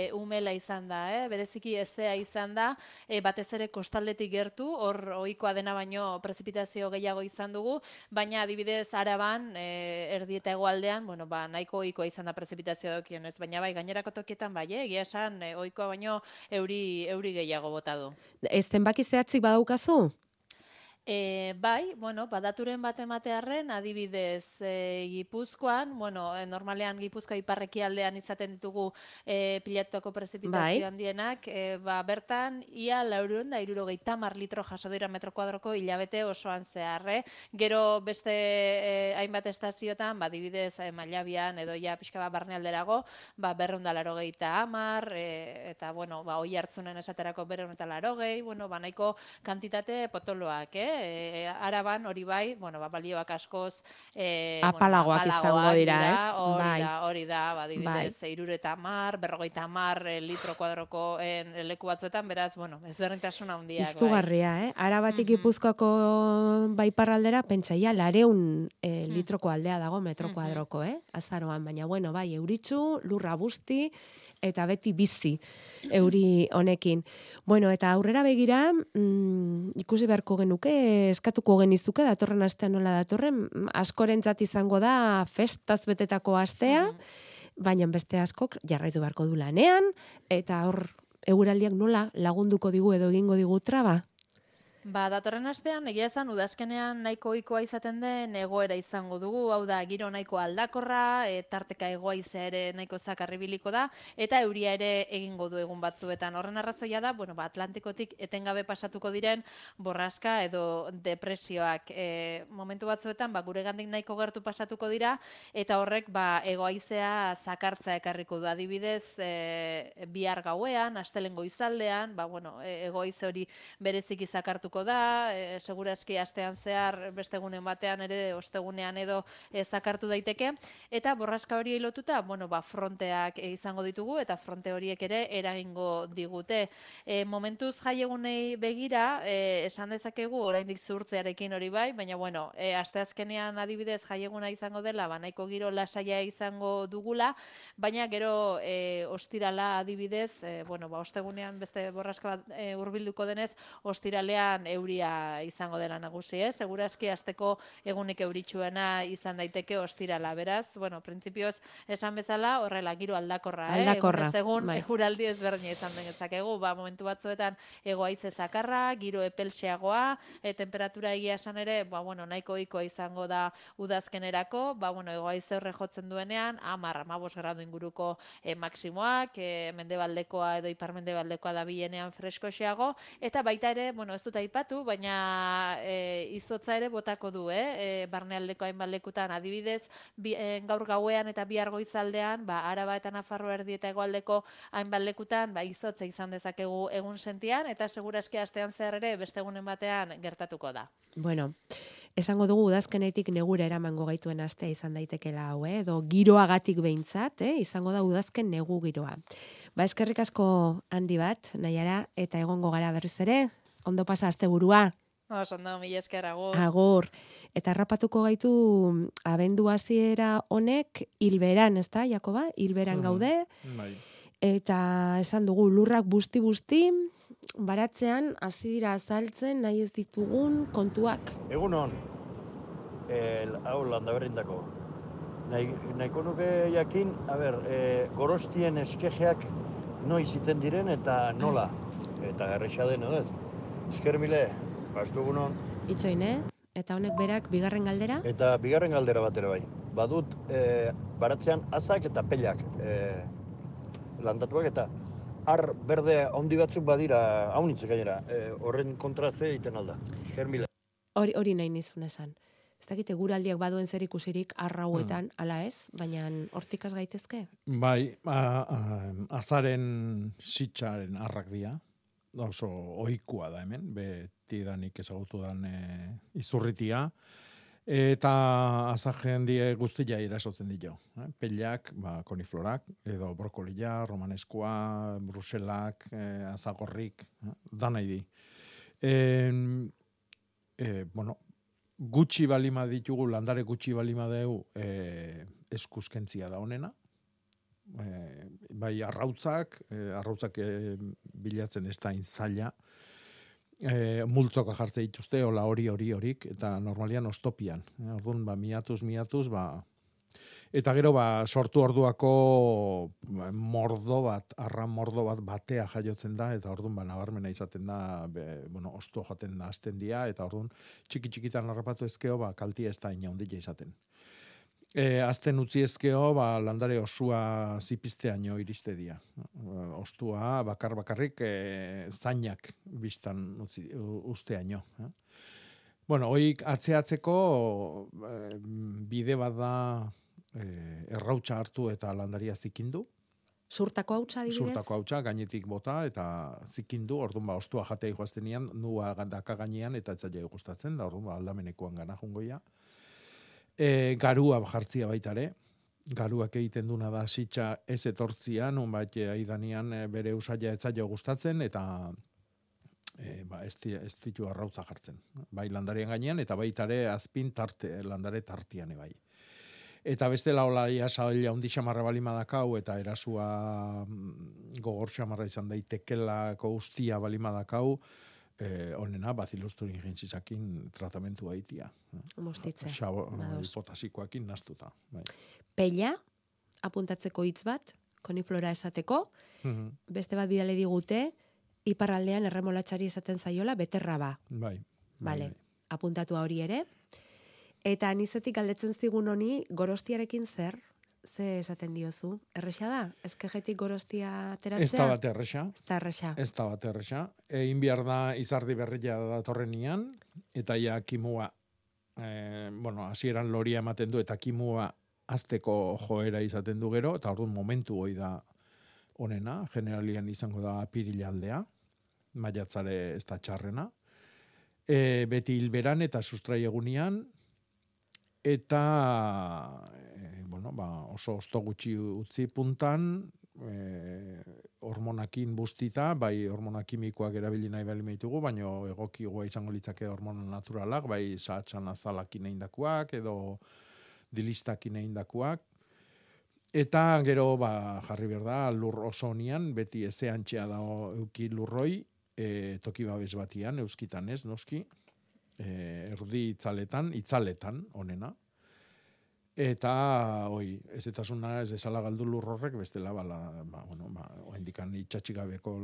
e, umela izan da, eh? bereziki ezea izan da, e, batez ere kostaldetik gertu, hor ohikoa dena baino prezipitazio gehiago izan dugu, baina adibidez araban, e, erdieta egoaldean, bueno, ba, nahiko ohikoa izan da prezipitazio dokionez, baina bai, gainerako tokietan bai, eh? egia esan, e, ohikoa baino euri, euri gehiago bota du. Ez zenbaki zehatzik badaukazu? E, bai, bueno, badaturen bat ematearren, adibidez, e, Gipuzkoan, bueno, e, normalean Gipuzkoa iparreki aldean izaten ditugu e, pilatuako prezipitazio Bai. handienak, e, ba, bertan, ia laurun da iruro mar litro jaso dira metro kuadroko hilabete osoan zeharre. Gero beste e, hainbat estaziotan, ba, adibidez, e, Mailabian edo ja pixka bat barnealderago, ba, berreun da laro amar, e, eta, bueno, ba, oi hartzunen esaterako berreun eta laro bueno, ba, nahiko kantitate potoloak, eh? E, araban hori bai, bueno, ba, balioak askoz e, Apalagoak bueno, izango apalagoak dira, ez? Hori Bai. da, hori da, ba, Bai. adibidez, irureta mar, berrogeita mar, e, litro kuadroko en, leku batzuetan, beraz, bueno, ezberdintasun handiak, bai. Izugarria, eh? Arabatik Gipuzkoako baiparraldera pentsaia lareun e, litroko aldea dago metro kuadroko, eh? Azaroan, baina bueno, bai, euritzu, lurra busti, eta beti bizi euri honekin. Bueno, eta aurrera begira, mm, ikusi beharko genuke, eskatuko genizuke, datorren astean nola datorren, askorentzat izango da festaz betetako astea, baina beste askok jarraitu beharko du lanean, eta hor eguraldiak nola lagunduko digu edo egingo digu traba? Ba, datorren astean, egia esan, udazkenean nahiko ohikoa izaten den egoera izango dugu, hau da, giro nahiko aldakorra, e, tarteka egoaizea ere nahiko zakarribiliko da, eta euria ere egingo du egun batzuetan. Horren arrazoia da, bueno, ba, Atlantikotik etengabe pasatuko diren borraska edo depresioak. E, momentu batzuetan, ba, gure gandik nahiko gertu pasatuko dira, eta horrek, ba, egoaizea zakartza ekarriko du. Adibidez, e, bihar gauean, astelen goizaldean, ba, bueno, e, egoize hori bereziki zakartuko da, e, segurazki astean zehar beste egunen batean ere ostegunean edo e, zakartu daiteke eta borraska hori lotuta, bueno, ba fronteak e, izango ditugu eta fronte horiek ere eragingo digute. E, momentuz jaiegunei begira, e, esan dezakegu oraindik zurtzearekin hori bai, baina bueno, e, asteazkenean adibidez jaieguna izango dela, ba nahiko giro lasaia izango dugula, baina gero e, ostirala adibidez, e, bueno, ba ostegunean beste borraska bat e, hurbilduko denez, ostiralean euria izango dela nagusi, eh? Segurazki asteko egunik euritsuena izan daiteke ostirala, beraz, bueno, printzipioz esan bezala horrela giro aldakorra, eh? Aldakorra, Egunez egun bai. eguraldi ezberdina izan dezakegu, ba momentu batzuetan egoaize zakarra, giro epelxeagoa, e, temperatura egia esan ere, ba bueno, nahiko ohikoa izango da udazkenerako, ba bueno, egoaize horre jotzen duenean 10, 15 gradu inguruko e, maksimoak, e, mendebaldekoa edo iparmendebaldekoa da bilenean freskoxeago eta baita ere, bueno, ez dut aipatu, baina e, izotza ere botako du, eh? E, barnealdeko hainbat lekutan adibidez, bi, e, gaur gauean eta bihar goizaldean, ba Araba eta Nafarroa erdi eta hegoaldeko hainbat lekutan, ba izotza izan dezakegu egun sentian eta segurazki astean zehar ere beste egunen batean gertatuko da. Bueno, esango dugu udazkenetik negura eramango gaituen astea izan daitekela hau, eh? edo giroagatik behintzat, eh? izango da udazken negu giroa. Ba, eskerrik asko handi bat, nahiara, eta egongo gara berriz ere, ondo pasa aste burua, Oso ondo, mila esker agur. agur. Eta harrapatuko gaitu abendu hasiera honek hilberan, ezta, Jakoba? Hilberan Mhm. gaude, Bai. eta esan dugu lurrak busti-busti, baratzean hasi dira azaltzen nahi ez ditugun kontuak. Egun hon, el, hau landa berrindako. Nahi, nahiko nuke jakin, a ber, e, gorostien eskejeak noiz iten diren eta nola. Eta erresa den, ez? Esker mile, bastu egun hon. Itxoin, eh? Eta honek berak bigarren galdera? Eta bigarren galdera bat ere bai. Badut, e, baratzean azak eta pelak e, landatuak eta ar berde handi batzuk badira, haunitzik gainera, e, horren kontra ze egiten alda. Esker mile. Hori hori nahi nizun esan. Ez dakite guraldiak baduen zer ikusirik arrauetan, ala ez, baina hortik has gaitezke? Bai, a, a, azaren sitxaren arrak dira. Oso ohikoa da hemen, beti danik ezagutu dan e, izurritia. Eta azajen die guztia irasotzen dio. Eh? Pellak, ba, koniflorak, edo brokolia, romaneskoa, bruselak, eh, azagorrik, eh? da nahi di. E, e, bueno, gutxi balima ditugu, landare gutxi balima deu, e, eskuzkentzia da honena. E, bai, arrautzak, e, arrautzak e, bilatzen ez da inzaila, e, multzoka jartze dituzte, hola hori hori horik, eta normalian ostopian. E, orduan, ba, miatuz, miatuz, ba, eta gero, ba, sortu orduako ba, mordo bat, arran mordo bat batea jaiotzen da, eta orduan, ba, nabarmena izaten da, be, bueno, osto jaten da azten dia, eta orduan, txiki txikitan harrapatu ezkeo, ba, kaltia ez da inaundila izaten. E, azten utzi ezkeo, ba, landare osua zipizteaino iriste dia. Ostua, bakar bakarrik, e, zainak biztan utzi, usteaino. Eh? Bueno, hoik atzeatzeko e, bide bat da e, errautsa hartu eta landaria zikindu. Surtako hautsa dibidez? Surtako hautsa, gainetik bota eta zikindu, orduan ba, ostua jatea joaztenian, nua daka gainean eta etzaile gustatzen, da orduan ba, aldamenekoan gana jungoia e, garua jartzia baitare, garuak egiten duna da sitxa ez etortzia, non bat aidanean e, bere usaila etzaio gustatzen, eta e, ba, ez, ez ditu arrautza jartzen. Bai landarian gainean, eta baitare azpin tarte, landare tartian bai. Eta beste laolaia saila hundi xamarra bali madakau, eta erasua mm, gogor xamarra izan daitekelako ustia bali madakau, eh, onena bazilusturin jintzizakin tratamentu haitia. Mostitze. Xabo, hipotasikoakin naztuta. Bai. Pella, apuntatzeko hitz bat, koniflora esateko, mhm. beste bat bidale digute, iparraldean erremolatxari esaten zaiola, beterra ba. Bai. Vale. Bai, bai. Apuntatu hori ere. Eta anizetik galdetzen zigun honi, gorostiarekin zer, ze esaten diozu? Erresa da? Eskejetik gorostia ateratzea? Ez da bat erresa. Ez da erresa. Ez da bat erresa. Egin behar da izardi berria da torrenian, eta ja kimua, e, bueno, hasieran loria ematen du, eta kimua azteko joera izaten du gero, eta orduan momentu hoi da onena, generalian izango da pirilaldea, maiatzare ez da txarrena. E, beti hilberan eta sustrai egunian, eta bueno, ba, oso osto gutxi utzi puntan, e, hormonakin bustita, bai hormona kimikoak erabili nahi bali meitugu, baina egoki goa izango litzake hormona naturalak, bai saatsan azalakin eindakuak, edo dilistakin eindakuak. Eta gero ba, jarri berda, lur oso honian, beti ezean txea da euki lurroi, e, toki babes batian, euskitan ez, noski, e, erdi itzaletan, itzaletan, onena, Eta, oi, ez eta zuna, ez esala galdu lurrorrek, bestela, bala, ba, bueno, ba, oendikan itxatxigabeko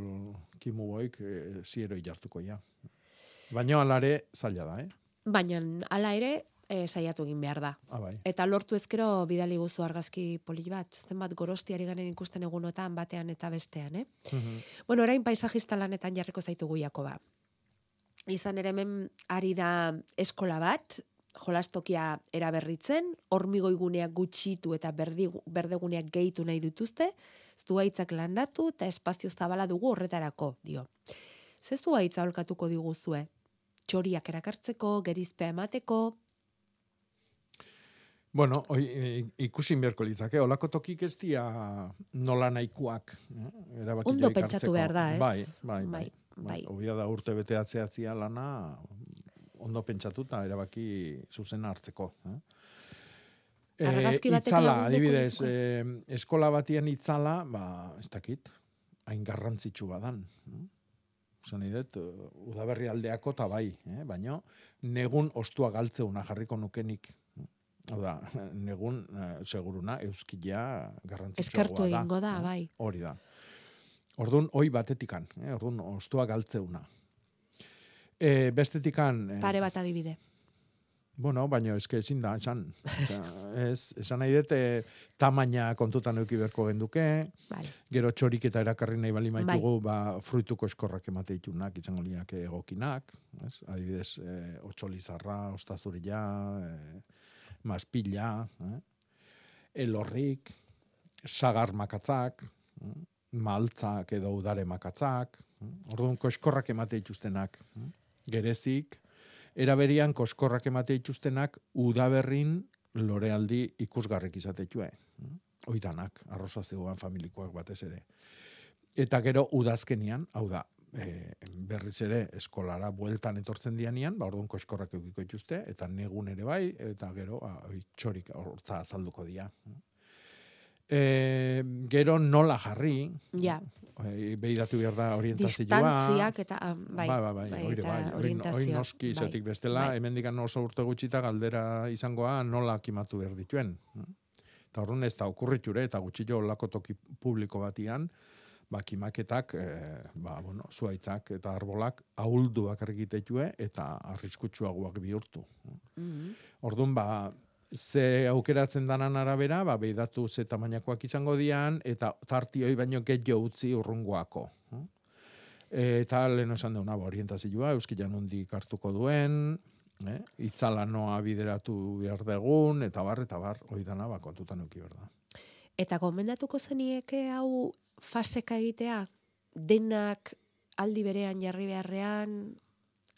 kimu boik, e, ziero jartuko ja. Baina alare, zaila da, eh? Baina, ala ere, e, saiatu egin behar da. Ah, bai. Eta lortu ezkero bidali guzu argazki poli bat, zenbat gorostiari ganen ikusten egunotan, batean eta bestean, eh? Mm Bueno, orain paisajista lanetan jarriko zaitu guiako ba. Izan ere hemen ari da eskola bat, jolastokia eraberritzen, hormigoi guneak gutxitu eta berdi, berdeguneak gehitu nahi dituzte, zuaitzak landatu eta espazio zabala dugu horretarako, dio. Ze zuaitza holkatuko diguzue? Txoriak erakartzeko, gerizpea emateko? Bueno, oi, ikusi inberko litzake, olako tokik ez dia nola nahikoak. Eh? Ondo pentsatu behar da, ez? Bai, bai, bai. bai. bai. da urte bete atzeatzia lana, ondo pentsatuta erabaki zuzen hartzeko. Eh? E, itzala, adibidez, e, eskola batian itzala, ba, ez dakit, hain garrantzitsu badan. Zan idet, udaberri aldeako eta bai, eh? baina negun ostua galtzeuna jarriko nukenik. Hau da, negun, eh, seguruna, euskila garrantzitsua da. Eskertu egingo da, bai. Hori da. Ordun hoi batetikan, eh? ordun ostua galtzeuna. E, bestetikan... E, Pare bat adibide. Bueno, baina eske ezin da, esan. ez, esan nahi dute tamaina kontutan euki berko genduke, vale. gero txorik eta erakarri nahi bali maitugu, bai. ba, fruituko eskorrak emate ditunak, izango liak egokinak, ez? adibidez, e, otxolizarra, ostazurila, e, mazpila, eh? elorrik, sagar makatzak, eh? maltzak edo udare makatzak, Orduan, koskorrak emate dituztenak gerezik, Eraberian koskorrak emate dituztenak udaberrin lorealdi ikusgarrik izatetue. Oidanak, arroza zegoan familikoak batez ere. Eta gero udazkenian, hau da, e, berriz ere eskolara bueltan etortzen dianian, ba orduan koskorrak eukiko dituzte, eta negun ere bai, eta gero a, oi, txorik horta azalduko dira. E, gero nola jarri, ja. E, behiratu behar da orientazioa. Distantziak eta, ah, bai, bai, bai, bai, bai, bai, bai, noski bai, zetik bestela, bai. hemen dikan oso urte gutxita galdera izangoa nola kimatu behar dituen. Eta horren ez da okurriture, eta gutxillo olako toki publiko batian, ba, kimaketak, e, ba, bueno, zuaitzak eta arbolak ahulduak argitetue eta arriskutsuagoak bihurtu. Mm Orduan, ba, ze aukeratzen danan arabera, ba, behidatu ze tamainakoak izango dian, eta tartioi baino jo utzi urrungoako. eta lehen esan deuna, ba, orientazioa, euskilan hundik hartuko duen, eh? itzala noa bideratu behar degun, eta bar, eta bar, hori dana, ba, kontutan uki berda. Eta gomendatuko zenieke hau faseka egitea, denak aldi berean jarri beharrean,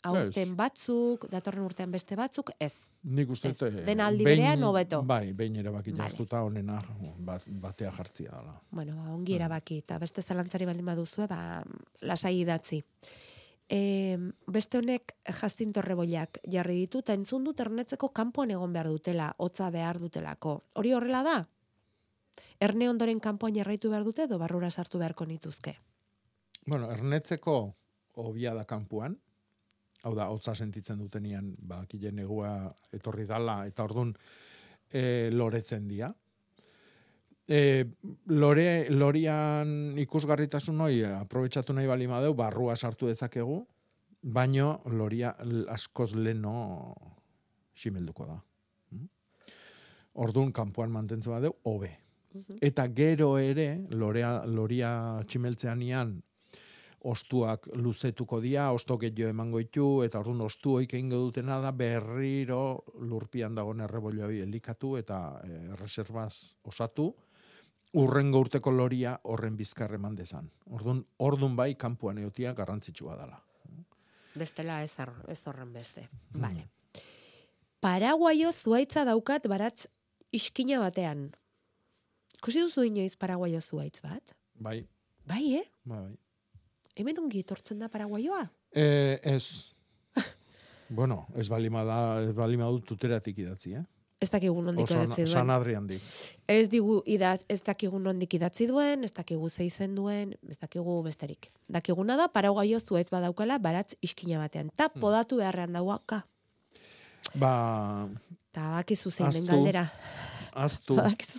aurten batzuk, datorren urtean beste batzuk, ez. Nik uste, ez. den aldi berean, hobeto. Bai, behin erabaki vale. jartuta honena bat, batea jartzia dela. Bueno, ba, ongi erabaki, eta beste zalantzari baldin baduzue, ba, lasai idatzi. E, beste honek jaztin torreboiak jarri ditu, eta entzun dut ernetzeko kanpoan egon behar dutela, hotza behar dutelako. Hori horrela da? Erne ondoren kanpoan jarraitu behar dute, edo barrura sartu beharko nituzke? Bueno, ernetzeko obia da kanpoan, hau da, hotza sentitzen dutenian, ba, negua etorri dala, eta ordun e, loretzen dia. E, lore, lorian ikusgarritasun hoi, aprobetsatu nahi bali madeu, barrua sartu dezakegu, baino loria askoz leno simelduko da. Mm? Ordun kanpoan mantentzen badeu, hobe. Eta gero ere, lorea, loria tximeltzean ian, ostuak luzetuko dia, osto gehiago emango ditu, eta orduan ostu hoik egingo dutena da berriro lurpian dagoen errebolioi elikatu eta e, reservaz osatu, urrengo urteko loria horren bizkar eman dezan. Orduan, orduan bai kanpuan eotia garrantzitsua dela. Bestela ez, ez horren beste. Hmm. Vale. Paraguaio zuaitza daukat baratz iskina batean. Kusi duzu inoiz paraguaio zuaitz bat? Bai. Bai, eh? Bai, bai. Hemen ongi etortzen da paraguaioa? Eh, ez. bueno, ez balima da, ez balima dut tuteratik idatzi, eh? Ez dakigu nondik idatzi duen. San Adrian di. Ez digu idaz, ez dakigu nondik idatzi duen, ez dakigu zeizen duen, ez dakigu besterik. Dakiguna da, paraguaio zuez badaukala, baratz iskina batean. Ta hmm. podatu beharrean dauaka. Ba... Ta bakizu zein den galdera. Aztu,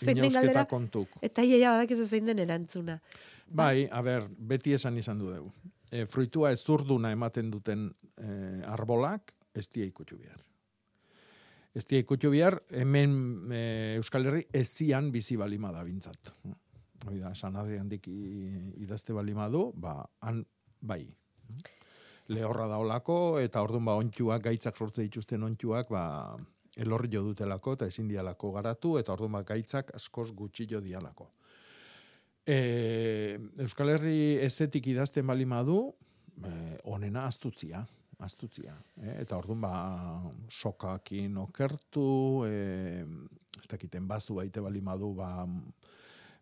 inausketa kontuk. Eta iaia badakizu zein den erantzuna. Bai, a ber, beti esan izan du dugu. E, fruitua ez zurduna ematen duten e, arbolak, ez dia ikutxu bihar. Ez dia ikutxu bihar, hemen e, Euskal Herri ezian bizi balima da bintzat. Hoi da, San Adrian dik idazte balima du, ba, han, bai. Lehorra da olako, eta orduan ba, ontsuak, gaitzak sortze dituzten ontsuak, ba, elorri jo dutelako, eta ezin dialako garatu, eta orduan ba, gaitzak askoz gutxi jo dialako. E, Euskal Herri ezetik idazten bali madu, e, onena astutzia, astutzia. E, eta orduan ba, sokakin okertu, e, ez dakiten bazu baite bali madu, ba,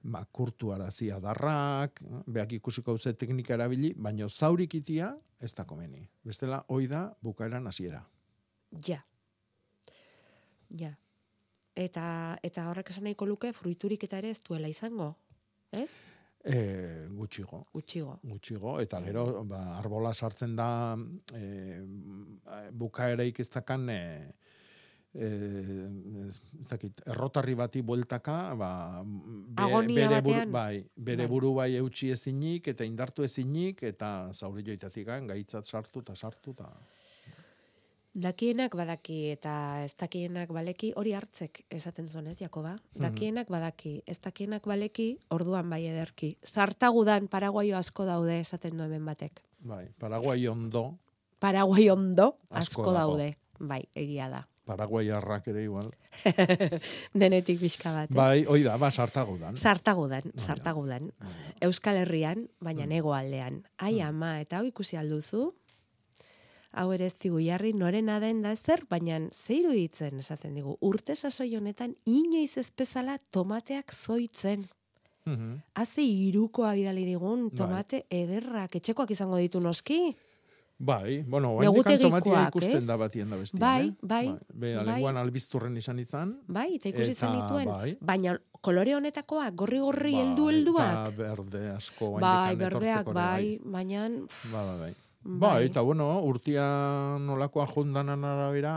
ba, kurtu arazia darrak, behak ikusiko ze teknika erabili, baina zaurik itia, ez da komeni. Bestela, hoi da, bukaeran hasiera. Ja. Ja. Eta, eta horrek esan nahiko luke, fruiturik eta ere ez duela izango, ez? E, gutxigo. Gutxigo. Gutxigo, eta gero, ba, arbola sartzen da, e, bukaereik ez dakan, e, e, ez dakit, errotarri bati bueltaka, ba, be, bere, buru, bai, bere bai. buru bai eutxi ezinik, eta indartu ezinik, eta zauri joitatik gaitzat sartu eta sartu, eta... Dakienak badaki eta ez dakienak baleki hori hartzek esaten zuen ez, Jakoba? Mhm. Dakienak badaki, ez dakienak baleki orduan bai ederki. Sartagudan paraguaio asko daude esaten du hemen batek. Bai, paraguai ondo. Paraguai ondo asko, daude. Bai, egia da. Paraguai arrak ere igual. Denetik bizka bat. Bai, oi da, ba, sartagudan. Sartagudan, sartagudan. Euskal Herrian, baina mm. nego aldean. Ai mm. ama, eta hau ikusi alduzu, hau ere ez digu jarri norena den da ezer, baina zeiru ditzen esaten digu. Urte sasoi honetan inoiz ez bezala tomateak zoitzen. Mhm. Haze irukoa bidali digun Bai. tomate ederrak, etxekoak izango ditu noski. Bai, bueno, oraindik Negutegikoak, tomatia ez? ikusten da batien da bestian, Bai, eh? bai, Be, bai. lenguan albizturren izan izan. Bai, eta ikusi Eta, zenituen. bai. Baina kolore honetakoak, gorri-gorri Bai, heldu-helduak. Eta berde asko Bai, oraindik berdeak, etortzeko ere, bai, baina... Bai, bai, bai. Bai. Bai, eta bueno, urtia nolakoa jondanan arabera,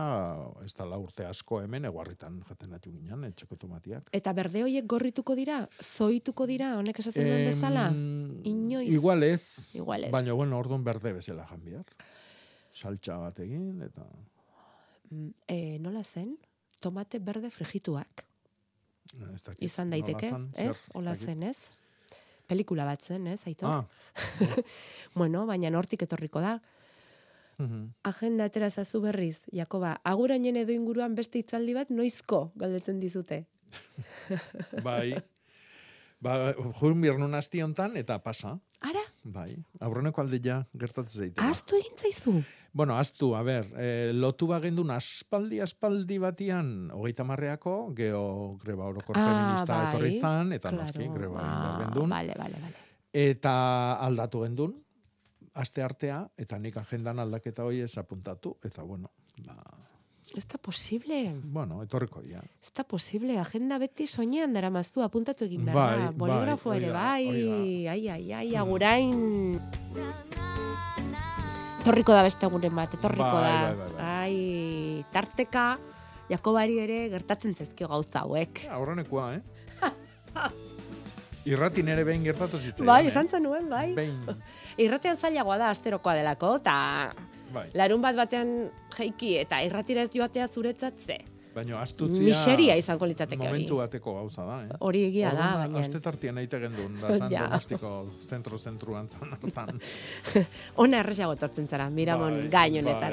ez da la urte asko hemen, eguarritan jaten datu ginen, etxeko tomatiak. Eta berde hoiek gorrituko dira, zoituko dira, honek esaten duen bezala. Inoiz. Igual ez, Igual ez. baina bueno, orduan berde bezala jan behar. Saltxa bat egin, eta... E, nola zen? Tomate berde frigituak. Ez dakit, Izan daiteke, ez? Hola dakit. zen, ez? Pelikula bat zen, ez, aitor? Ah. bueno, baina hortik etorriko da. Mhm. Agenda atera zazu berriz, Jakoba, agurainen edo inguruan beste hitzaldi bat noizko galdetzen dizute. Bai. Ba, juin birnun asti hontan eta pasa. Ara? Bai. Aurreneko alde ja gertatzen zaite. Aztu egin zaizu? Bueno, aztu, a ber, e, lotu bagendun aspaldi, aspaldi batian, hogeita marreako, geho greba orokor Ah, feminista bai, etorri zan, eta claro. noski greba Ah, gendun. Vale, vale, vale. Eta aldatu gendun, aste artea, eta nik agendan aldaketa hori ez apuntatu, eta bueno, ba, Ez da posible. bueno, etorriko dira. Ez da posible, agenda beti soinean dara maztu, apuntatu egin behar Bai, bai, Boligrafo hori ere, bai. Ai, ai, ai, agurain. Etorriko da beste egunen bat, etorriko Bai, da. bai, bai, bai. Ai, tarteka, Jakobari ere gertatzen zezkio gauza hauek. Aurrenekoa, eh? Irratin ere behin gertatu zitzaidan, Bai, eh? esan zenuen, bai. Behin, Irratean zailagoa da asterokoa delako, eta bai. larun bat batean jeiki eta irratira ez joatea zuretzat ze. Baina astutzia... Miseria izango litzateke hori. Momentu bateko gauza da, eh? Hori egia da, baina- Aste tartian aite gendun, da zan Ja. donostiko zentro zentruan zan hartan. Ona erresago etortzen zara, miramon Bai, gain bai, bai,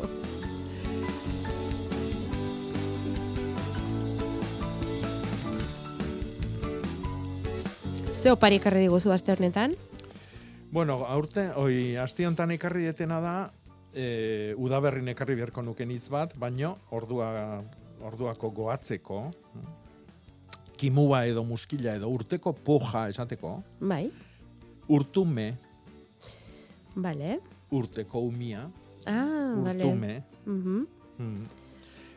bai, Ze opari ekarri diguzu aste honetan? Bueno, aurte, oi, asti hontan ekarri detena da, e, udaberrin ekarri beharko nuken hitz bat, baino, ordua, orduako goatzeko, kimua edo muskila edo urteko poja esateko, Bai, urtume, bale. urteko umia, Ah, urtume, Mhm. Hmm.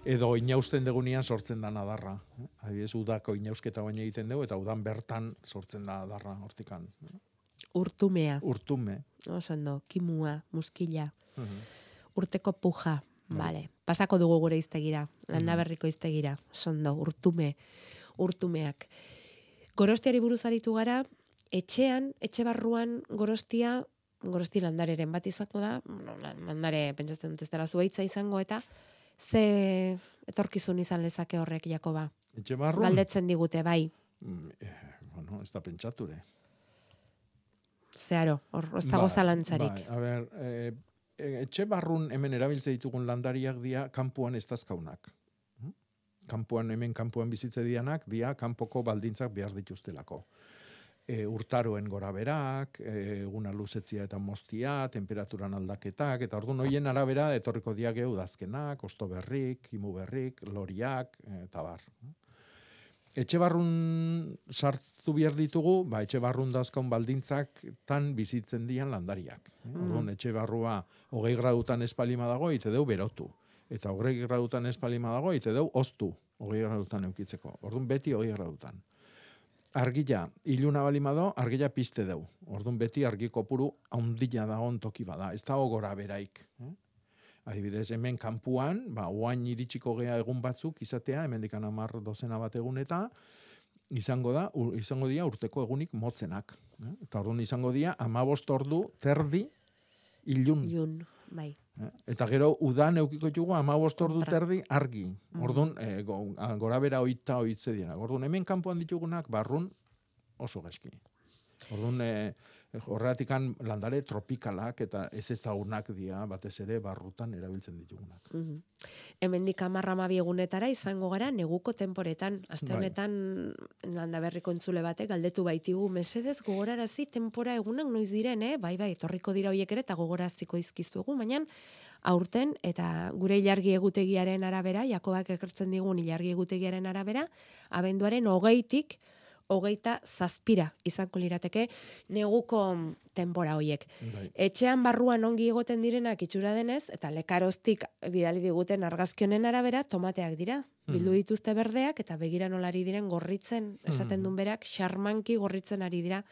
Edo inausten degunean sortzen da nadarra. Adibidez, udako inausketa baina egiten dugu, eta udan bertan sortzen da nadarra hortikan. Urtumea. Urtume. Oso ondo, kimua, muskila, Mhm. urteko puja. Bai. Bale, pasako dugu gure iztegira, landa berriko iztegira. Sondo, urtume, urtumeak. Gorostiari buruz aritu gara, etxean, etxe barruan gorostia, gorosti landareren bat izango da, landare pentsatzen dut ez dela zuaitza izango, eta ze etorkizun izan lezake horrek, Jakoba? Etxe barrun? Galdetzen digute, bai. Mm, eh, bueno, ez da pentsature. Zeharo, hor, ez dago Bai, zalantzarik. Bai, a ber, e, etxe barrun hemen erabiltze ditugun landariak dia kanpoan ez dazkaunak. Hm? Kanpoan, hemen kanpoan bizitze dianak, dia kanpoko baldintzak behar dituztelako. E, urtaroen gora berak, e, eguna luzetzia eta moztia, temperaturan aldaketak, eta orduan hoien arabera etorriko diage udazkenak, osto berrik, imu berrik, loriak, eta bar. Etxe barrun sartu behar ditugu, ba, etxe barrun dazkaun baldintzak tan bizitzen dian landariak. Mm. Orduan, etxe barrua hogei gradutan espalima dago, ite deu berotu. Eta hogei gradutan espalima dago, ite deu oztu hogei gradutan eukitzeko. Orduan, beti hogei gradutan. Argila, iluna balima do, argila piste deu. Orduan, beti argi kopuru haundila da toki bada. Ez dago gora beraik. Eh? Adibidez, hemen kanpuan, ba, oain iritsiko gea egun batzuk izatea, hemen dikan amar dozena bat egun eta izango da, ur- izango dira urteko egunik motzenak. Eh? Eta orduan izango dira, amabost ordu terdi ilun. Ilun, bai. Eh? Eta gero udan eukiko jugu amabost ordu terdi argi. Mm. Orduan, eh, go, gora bera oita oitze dira. Orduan, hemen kanpoan ditugunak barrun oso gaizki. Orduan, eh, Horregatikan landare tropikalak eta ez ezagunak dira batez ere barrutan erabiltzen ditugunak. Mm -hmm. Hemendik amarra egunetara izango gara neguko temporetan. Aste Bai. honetan landa berriko entzule batek galdetu baitigu mesedez gogorarazi tempora egunak noiz diren, eh? Bai, bai, etorriko dira hoiek ere eta gogoraziko izkizuegu, baina aurten eta gure ilargi egutegiaren arabera, Jakobak ekertzen digun ilargi egutegiaren arabera, abenduaren hogeitik hogeita zazpira izango lirateke neguko denbora hoiek. Bai. Etxean barruan ongi egoten direnak itxura denez, eta lekaroztik bidali diguten argazkionen arabera, tomateak dira. Bildu Mhm. dituzte berdeak, eta begira nolari diren gorritzen, esaten Mhm. duen berak, xarmanki gorritzen ari dira.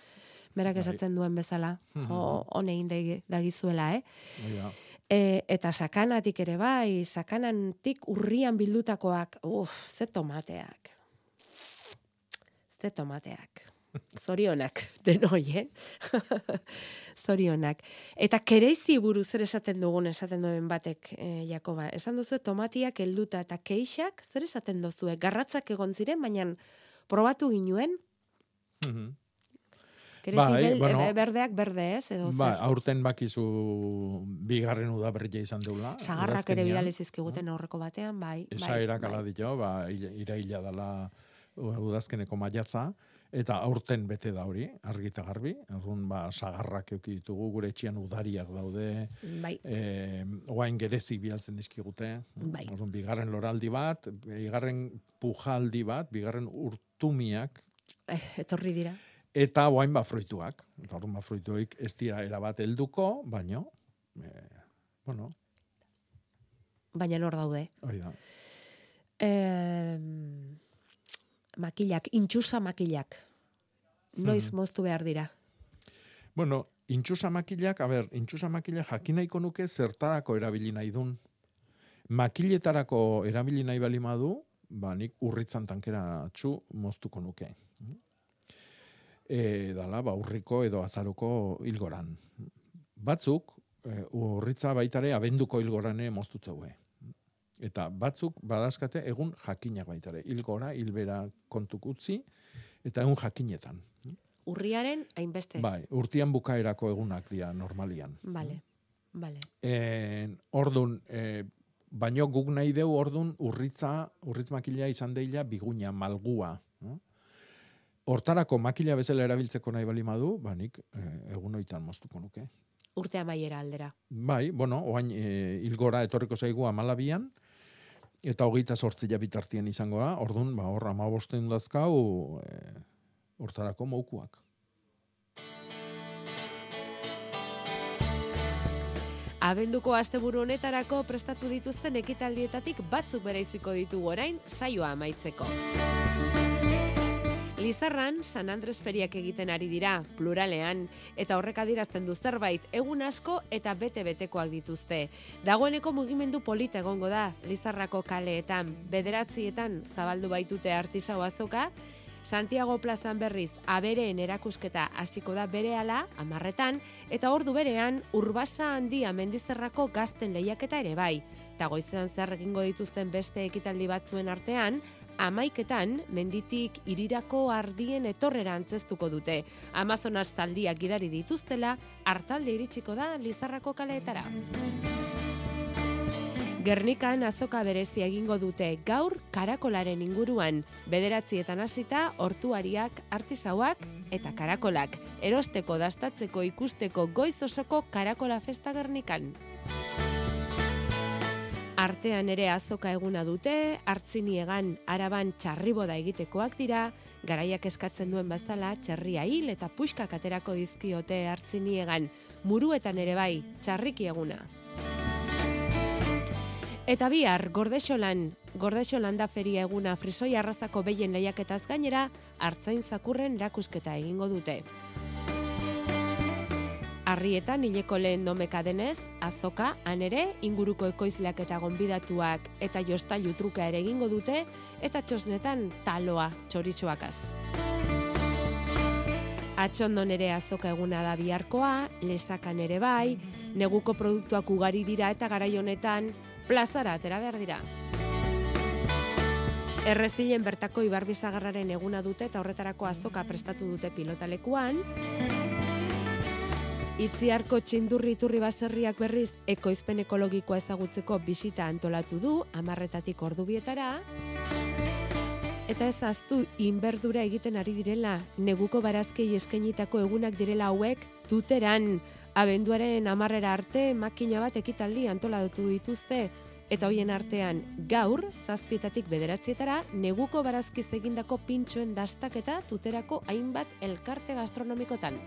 Berak Bai. esatzen duen bezala. Jo, honein dagi- dagizuela, eh? E, eta sakanatik ere bai, sakanantik urrian bildutakoak, uf, ze tomateak. Ze tomateak. Zorionak, denoi, eh? Zorionak. Eta kereizi buruz zer esaten dugun esaten duen batek, eh, Jakoba. Esan duzu tomatiak helduta eta keixak, zer esaten duzu? Garratzak egon ziren, baina probatu ginuen, Mhm. kereizi Bai, bel- bueno, e, berdeak berde ez, edo Ba, zer. aurten bakizu bigarren udaberria izan deula. Sagarrak ere bidali zizkiguten aurreko batean, bai. bai, Esaerak bai. dio, ba, ira- iraila dela udazkeneko maiatza, eta aurten bete da hori, argi eta garbi. Orduan, ba, sagarrak euki ditugu, gure etxean udariak daude, Bai. e, oain gerezi bialtzen dizkigute. Bai. Orduan, bigarren loraldi bat, bigarren pujaldi bat, bigarren urtumiak, Eh, etorri dira. eta oain ba fruituak. Eta orduan, ba fruituik ez dira erabat helduko, baino, e, bueno, Baina nor daude. hori da. Eh, makilak, intxusa makilak. Noiz Mhm. moztu behar dira. Bueno, intxusa makilak, a ber, intxusa makilak jakin nahiko nuke zertarako erabili nahi dun. Makiletarako erabili nahi bali madu, ba, nik urritzan tankera txu moztuko nuke. E, dala, ba, urriko edo azaruko hilgoran. Batzuk, e, urritza baitare abenduko hilgorane moztutzeue. Eta batzuk badazkate egun jakinak baitare. Hilgora, hilbera kontuk utzi, eta egun jakinetan. Urriaren hainbeste. Bai, urtian bukaerako egunak dira normalian. Vale. Vale. En, ordun, e, baino guk nahi deu ordun urritza, urritz makila izan deila biguña, malgua. No? Hortarako makila bezala erabiltzeko nahi bali madu, ba nik e, egun oitan moztuko nuke. Urte amaiera aldera. Bai, bueno, oain e, ilgora etorriko zaigu amalabian, eta hogeita sortzia bitartien izangoa, ordun, ba, hor amabosten dazkau, e, hortarako moukuak. Abenduko asteburu honetarako prestatu dituzten ekitaldietatik batzuk bereiziko ditugu orain saioa amaitzeko. Lizarran, San Andres feriak egiten ari dira, pluralean, eta horrek adirazten du zerbait, egun asko eta bete-betekoak dituzte. Dagoeneko mugimendu polita egongo da, Lizarrako kaleetan, bederatzietan zabaldu baitute artisau azoka, Santiago plazan berriz abereen erakusketa hasiko da berehala amarretan, eta ordu berean urbasa handia mendizerrako gazten lehiaketa ere bai. Eta goizean zer egingo dituzten beste ekitaldi batzuen artean, amaiketan menditik irirako ardien etorrera antzestuko dute. Amazonas zaldiak gidari dituztela, hartalde iritsiko da Lizarrako kaleetara. Gernikan azoka berezia egingo dute gaur karakolaren inguruan, bederatzietan hasita hortuariak, artisauak eta karakolak. Erosteko dastatzeko ikusteko goiz osoko karakola festa Gernikan. Artean ere azoka eguna dute, hartziniegan araban txarriboda egitekoak dira, garaiak eskatzen duen baztala txerria hil eta puxkak aterako dizkiote hartziniegan, muruetan ere bai, txarriki eguna. Eta bihar, Gordexolan, Gordexolan da feria eguna frisoi arrazako behien lehiaketaz gainera, hartzain zakurren erakusketa egingo dute. Arrietan hileko lehen domeka denez, azoka, han ere, inguruko ekoizleak eta gonbidatuak eta jostailu truka ere egingo dute, eta txosnetan taloa txoritxoakaz. Atxondon ere azoka eguna da biharkoa, lesakan ere bai, neguko produktuak ugari dira eta garai honetan plazara atera behar dira. Errezilen bertako ibarbizagarraren eguna dute eta horretarako azoka prestatu dute pilotalekuan. Itziarko txindurri baserriak berriz ekoizpen ekologikoa ezagutzeko bisita antolatu du, amarretatik ordubietara. Eta ez aztu, inberdura egiten ari direla, neguko barazkei eskainitako egunak direla hauek, tuteran, abenduaren amarrera arte, makina bat ekitaldi antolatu dituzte, eta hoien artean gaur, zazpietatik bederatzietara, neguko barazkiz egindako pintxoen dastaketa tuterako hainbat elkarte gastronomikotan.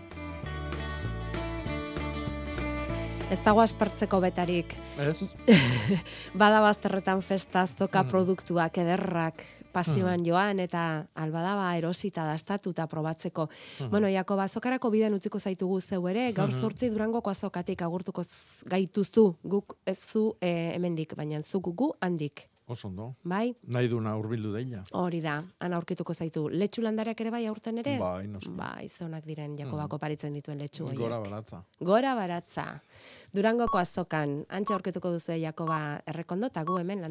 Ez dago aspertzeko betarik. Ez? Bada bazterretan festa, azoka Mm. produktuak, ederrak, pasioan Mm. joan, eta albadaba erosita dastatuta probatzeko. Mhm. Bueno, Jakoba, azokarako bidean utziko zaitugu zeu ere, gaur Mhm. zortzi durangoko azokatik agurtuko gaituzu, guk ez zu eh, hemendik, baina zuk gu handik. Oso ondo. Bai? Nahi duna urbildu deia. Hori da, han aurkituko zaitu. Letxu landareak ere bai aurten ere? Bai, noski. Bai, zeunak diren Jakobako paritzen dituen letxu horiek. Gora baratza. Gora baratza. Durangoko azokan, antxe aurkituko duzu Jakoba errekondo, eta gu hemen